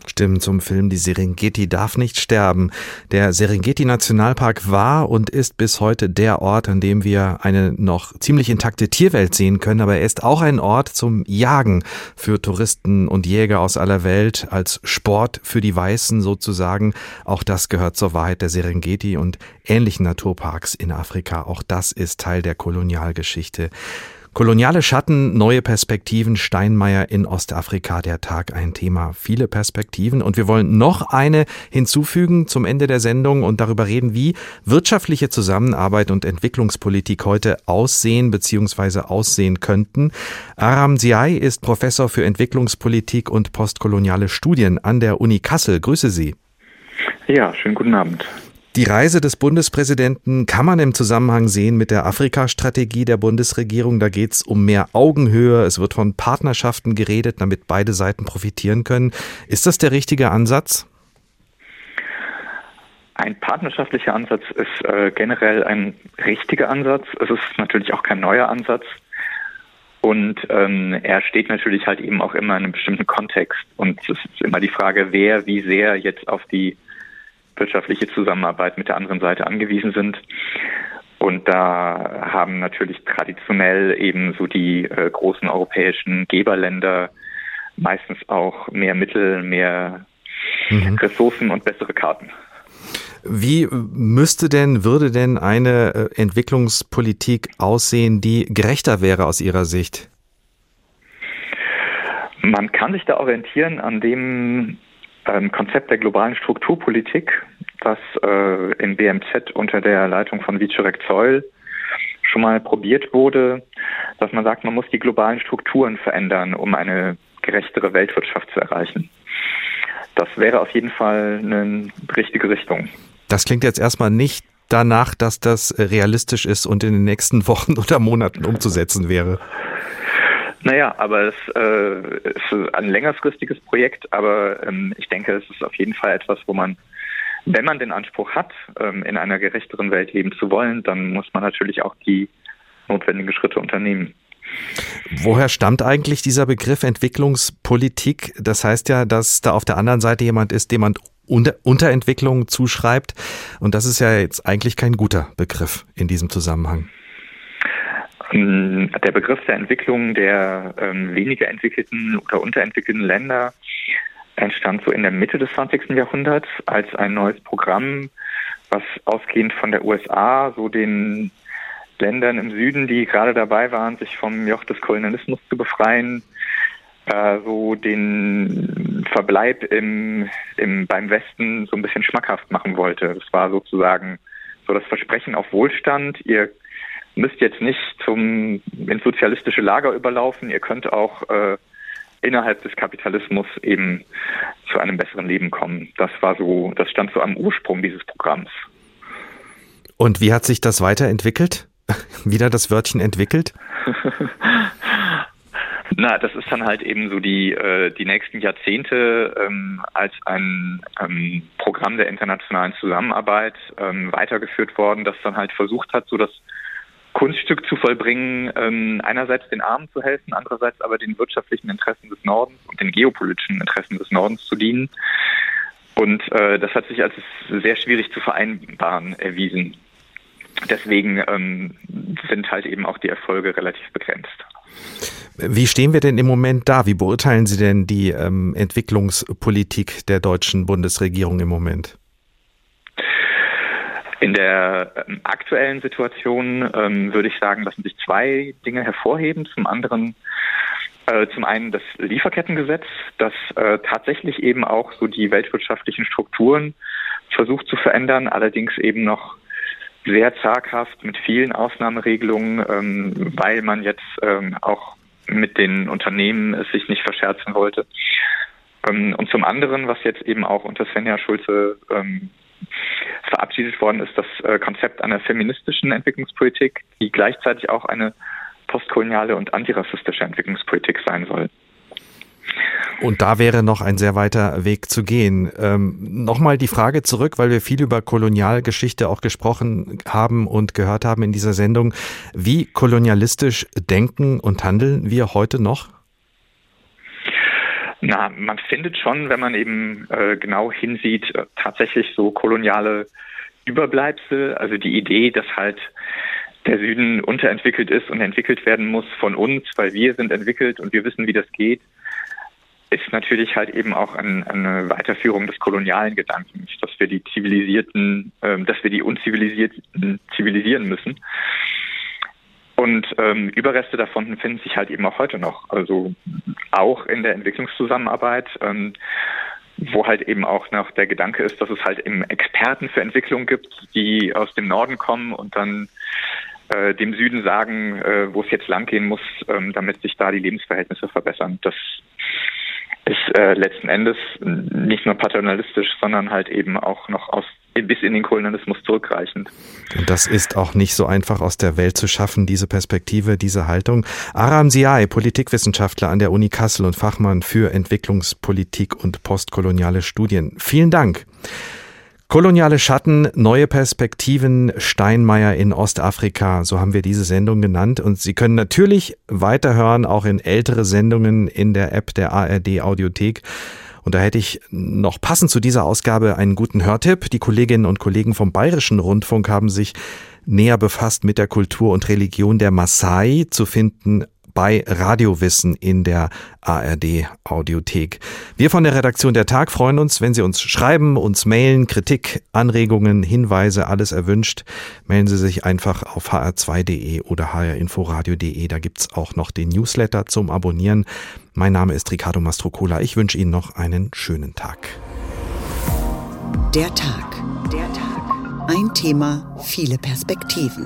Stimmen zum Film Die Serengeti darf nicht sterben. Der Serengeti Nationalpark war und ist bis heute der Ort, an dem wir eine noch ziemlich intakte Tierwelt sehen können, aber er ist auch ein Ort zum Jagen für Touristen und Jäger aus aller Welt, als Sport für die Weißen sozusagen. Auch das gehört zur Wahrheit der Serengeti und ähnlichen Naturparks in Afrika. Auch das ist Teil der Kolonialgeschichte. Koloniale Schatten, neue Perspektiven, Steinmeier in Ostafrika, der Tag ein Thema, viele Perspektiven. Und wir wollen noch eine hinzufügen zum Ende der Sendung und darüber reden, wie wirtschaftliche Zusammenarbeit und Entwicklungspolitik heute aussehen bzw. aussehen könnten. Aram Ziai ist Professor für Entwicklungspolitik und postkoloniale Studien an der Uni Kassel. Grüße Sie. Ja, schönen guten Abend. Die Reise des Bundespräsidenten kann man im Zusammenhang sehen mit der Afrika-Strategie der Bundesregierung. Da geht es um mehr Augenhöhe. Es wird von Partnerschaften geredet, damit beide Seiten profitieren können. Ist das der richtige Ansatz? Ein partnerschaftlicher Ansatz ist äh, generell ein richtiger Ansatz. Es ist natürlich auch kein neuer Ansatz. Und ähm, er steht natürlich halt eben auch immer in einem bestimmten Kontext. Und es ist immer die Frage, wer wie sehr jetzt auf die wirtschaftliche Zusammenarbeit mit der anderen Seite angewiesen sind. Und da haben natürlich traditionell eben so die äh, großen europäischen Geberländer meistens auch mehr Mittel, mehr mhm. Ressourcen und bessere Karten. Wie müsste denn, würde denn eine äh, Entwicklungspolitik aussehen, die gerechter wäre aus Ihrer Sicht? Man kann sich da orientieren an dem ähm, Konzept der globalen Strukturpolitik, das äh, im BMZ unter der Leitung von Wiczorek Zoll schon mal probiert wurde, dass man sagt, man muss die globalen Strukturen verändern, um eine gerechtere Weltwirtschaft zu erreichen. Das wäre auf jeden Fall eine richtige Richtung. Das klingt jetzt erstmal nicht danach, dass das realistisch ist und in den nächsten [laughs] Wochen oder Monaten umzusetzen wäre. Naja, aber es äh, ist ein längerfristiges Projekt, aber ähm, ich denke, es ist auf jeden Fall etwas, wo man, wenn man den Anspruch hat, ähm, in einer gerechteren Welt leben zu wollen, dann muss man natürlich auch die notwendigen Schritte unternehmen. Woher stammt eigentlich dieser Begriff Entwicklungspolitik? Das heißt ja, dass da auf der anderen Seite jemand ist, dem man Unter Unterentwicklung zuschreibt. Und das ist ja jetzt eigentlich kein guter Begriff in diesem Zusammenhang. Ähm, der Begriff der Entwicklung der ähm, weniger entwickelten oder unterentwickelten Länder entstand so in der Mitte des 20. Jahrhunderts als ein neues Programm, was ausgehend von der USA so den Ländern im Süden, die gerade dabei waren, sich vom Joch des Kolonialismus zu befreien, äh, so den Verbleib im, im, beim Westen so ein bisschen schmackhaft machen wollte. Das war sozusagen so das Versprechen auf Wohlstand. Ihr müsst jetzt nicht zum ins sozialistische Lager überlaufen. Ihr könnt auch äh, innerhalb des Kapitalismus eben zu einem besseren Leben kommen. Das war so, das stand so am Ursprung dieses Programms. Und wie hat sich das weiterentwickelt? [laughs] Wieder das Wörtchen entwickelt? [laughs] Na, das ist dann halt eben so die, äh, die nächsten Jahrzehnte ähm, als ein ähm, Programm der internationalen Zusammenarbeit ähm, weitergeführt worden, das dann halt versucht hat, so das Kunststück zu vollbringen, ähm, einerseits den Armen zu helfen, andererseits aber den wirtschaftlichen Interessen des Nordens und den geopolitischen Interessen des Nordens zu dienen. Und äh, das hat sich als sehr schwierig zu vereinbaren erwiesen. Deswegen ähm, sind halt eben auch die Erfolge relativ begrenzt. Wie stehen wir denn im Moment da? Wie beurteilen Sie denn die ähm, Entwicklungspolitik der deutschen Bundesregierung im Moment? In der ähm, aktuellen Situation ähm, würde ich sagen, lassen sich zwei Dinge hervorheben. Zum anderen äh, zum einen das Lieferkettengesetz, das äh, tatsächlich eben auch so die weltwirtschaftlichen Strukturen versucht zu verändern, allerdings eben noch sehr zaghaft mit vielen Ausnahmeregelungen, ähm, weil man jetzt ähm, auch mit den Unternehmen es sich nicht verscherzen wollte. Ähm, und zum anderen, was jetzt eben auch unter Svenja Schulze ähm, verabschiedet worden ist, das äh, Konzept einer feministischen Entwicklungspolitik, die gleichzeitig auch eine postkoloniale und antirassistische Entwicklungspolitik sein soll. Und da wäre noch ein sehr weiter Weg zu gehen. Ähm, Nochmal die Frage zurück, weil wir viel über Kolonialgeschichte auch gesprochen haben und gehört haben in dieser Sendung. Wie kolonialistisch denken und handeln wir heute noch? Na, man findet schon, wenn man eben äh, genau hinsieht, äh, tatsächlich so koloniale Überbleibsel. Also die Idee, dass halt der Süden unterentwickelt ist und entwickelt werden muss von uns, weil wir sind entwickelt und wir wissen, wie das geht ist natürlich halt eben auch ein, eine Weiterführung des kolonialen Gedankens, dass wir die zivilisierten, äh, dass wir die unzivilisierten zivilisieren müssen. Und ähm, Überreste davon finden sich halt eben auch heute noch. Also auch in der Entwicklungszusammenarbeit, ähm, wo halt eben auch noch der Gedanke ist, dass es halt eben Experten für Entwicklung gibt, die aus dem Norden kommen und dann äh, dem Süden sagen, äh, wo es jetzt langgehen muss, ähm, damit sich da die Lebensverhältnisse verbessern. Das ist äh, letzten Endes nicht nur paternalistisch, sondern halt eben auch noch aus bis in den Kolonialismus zurückreichend. Und das ist auch nicht so einfach aus der Welt zu schaffen, diese Perspektive, diese Haltung. Aram Siai, Politikwissenschaftler an der Uni Kassel und Fachmann für Entwicklungspolitik und postkoloniale Studien. Vielen Dank. Koloniale Schatten, neue Perspektiven, Steinmeier in Ostafrika, so haben wir diese Sendung genannt. Und Sie können natürlich weiterhören, auch in ältere Sendungen in der App der ARD Audiothek. Und da hätte ich noch passend zu dieser Ausgabe einen guten Hörtipp. Die Kolleginnen und Kollegen vom Bayerischen Rundfunk haben sich näher befasst mit der Kultur und Religion der Maasai zu finden bei Radiowissen in der ARD Audiothek. Wir von der Redaktion der Tag freuen uns, wenn Sie uns schreiben, uns mailen, Kritik, Anregungen, Hinweise, alles erwünscht. Melden Sie sich einfach auf hr2.de oder hrinforadio.de. Da gibt's auch noch den Newsletter zum Abonnieren. Mein Name ist Ricardo Mastrocola. Ich wünsche Ihnen noch einen schönen Tag. Der Tag. Der Tag. Ein Thema, viele Perspektiven.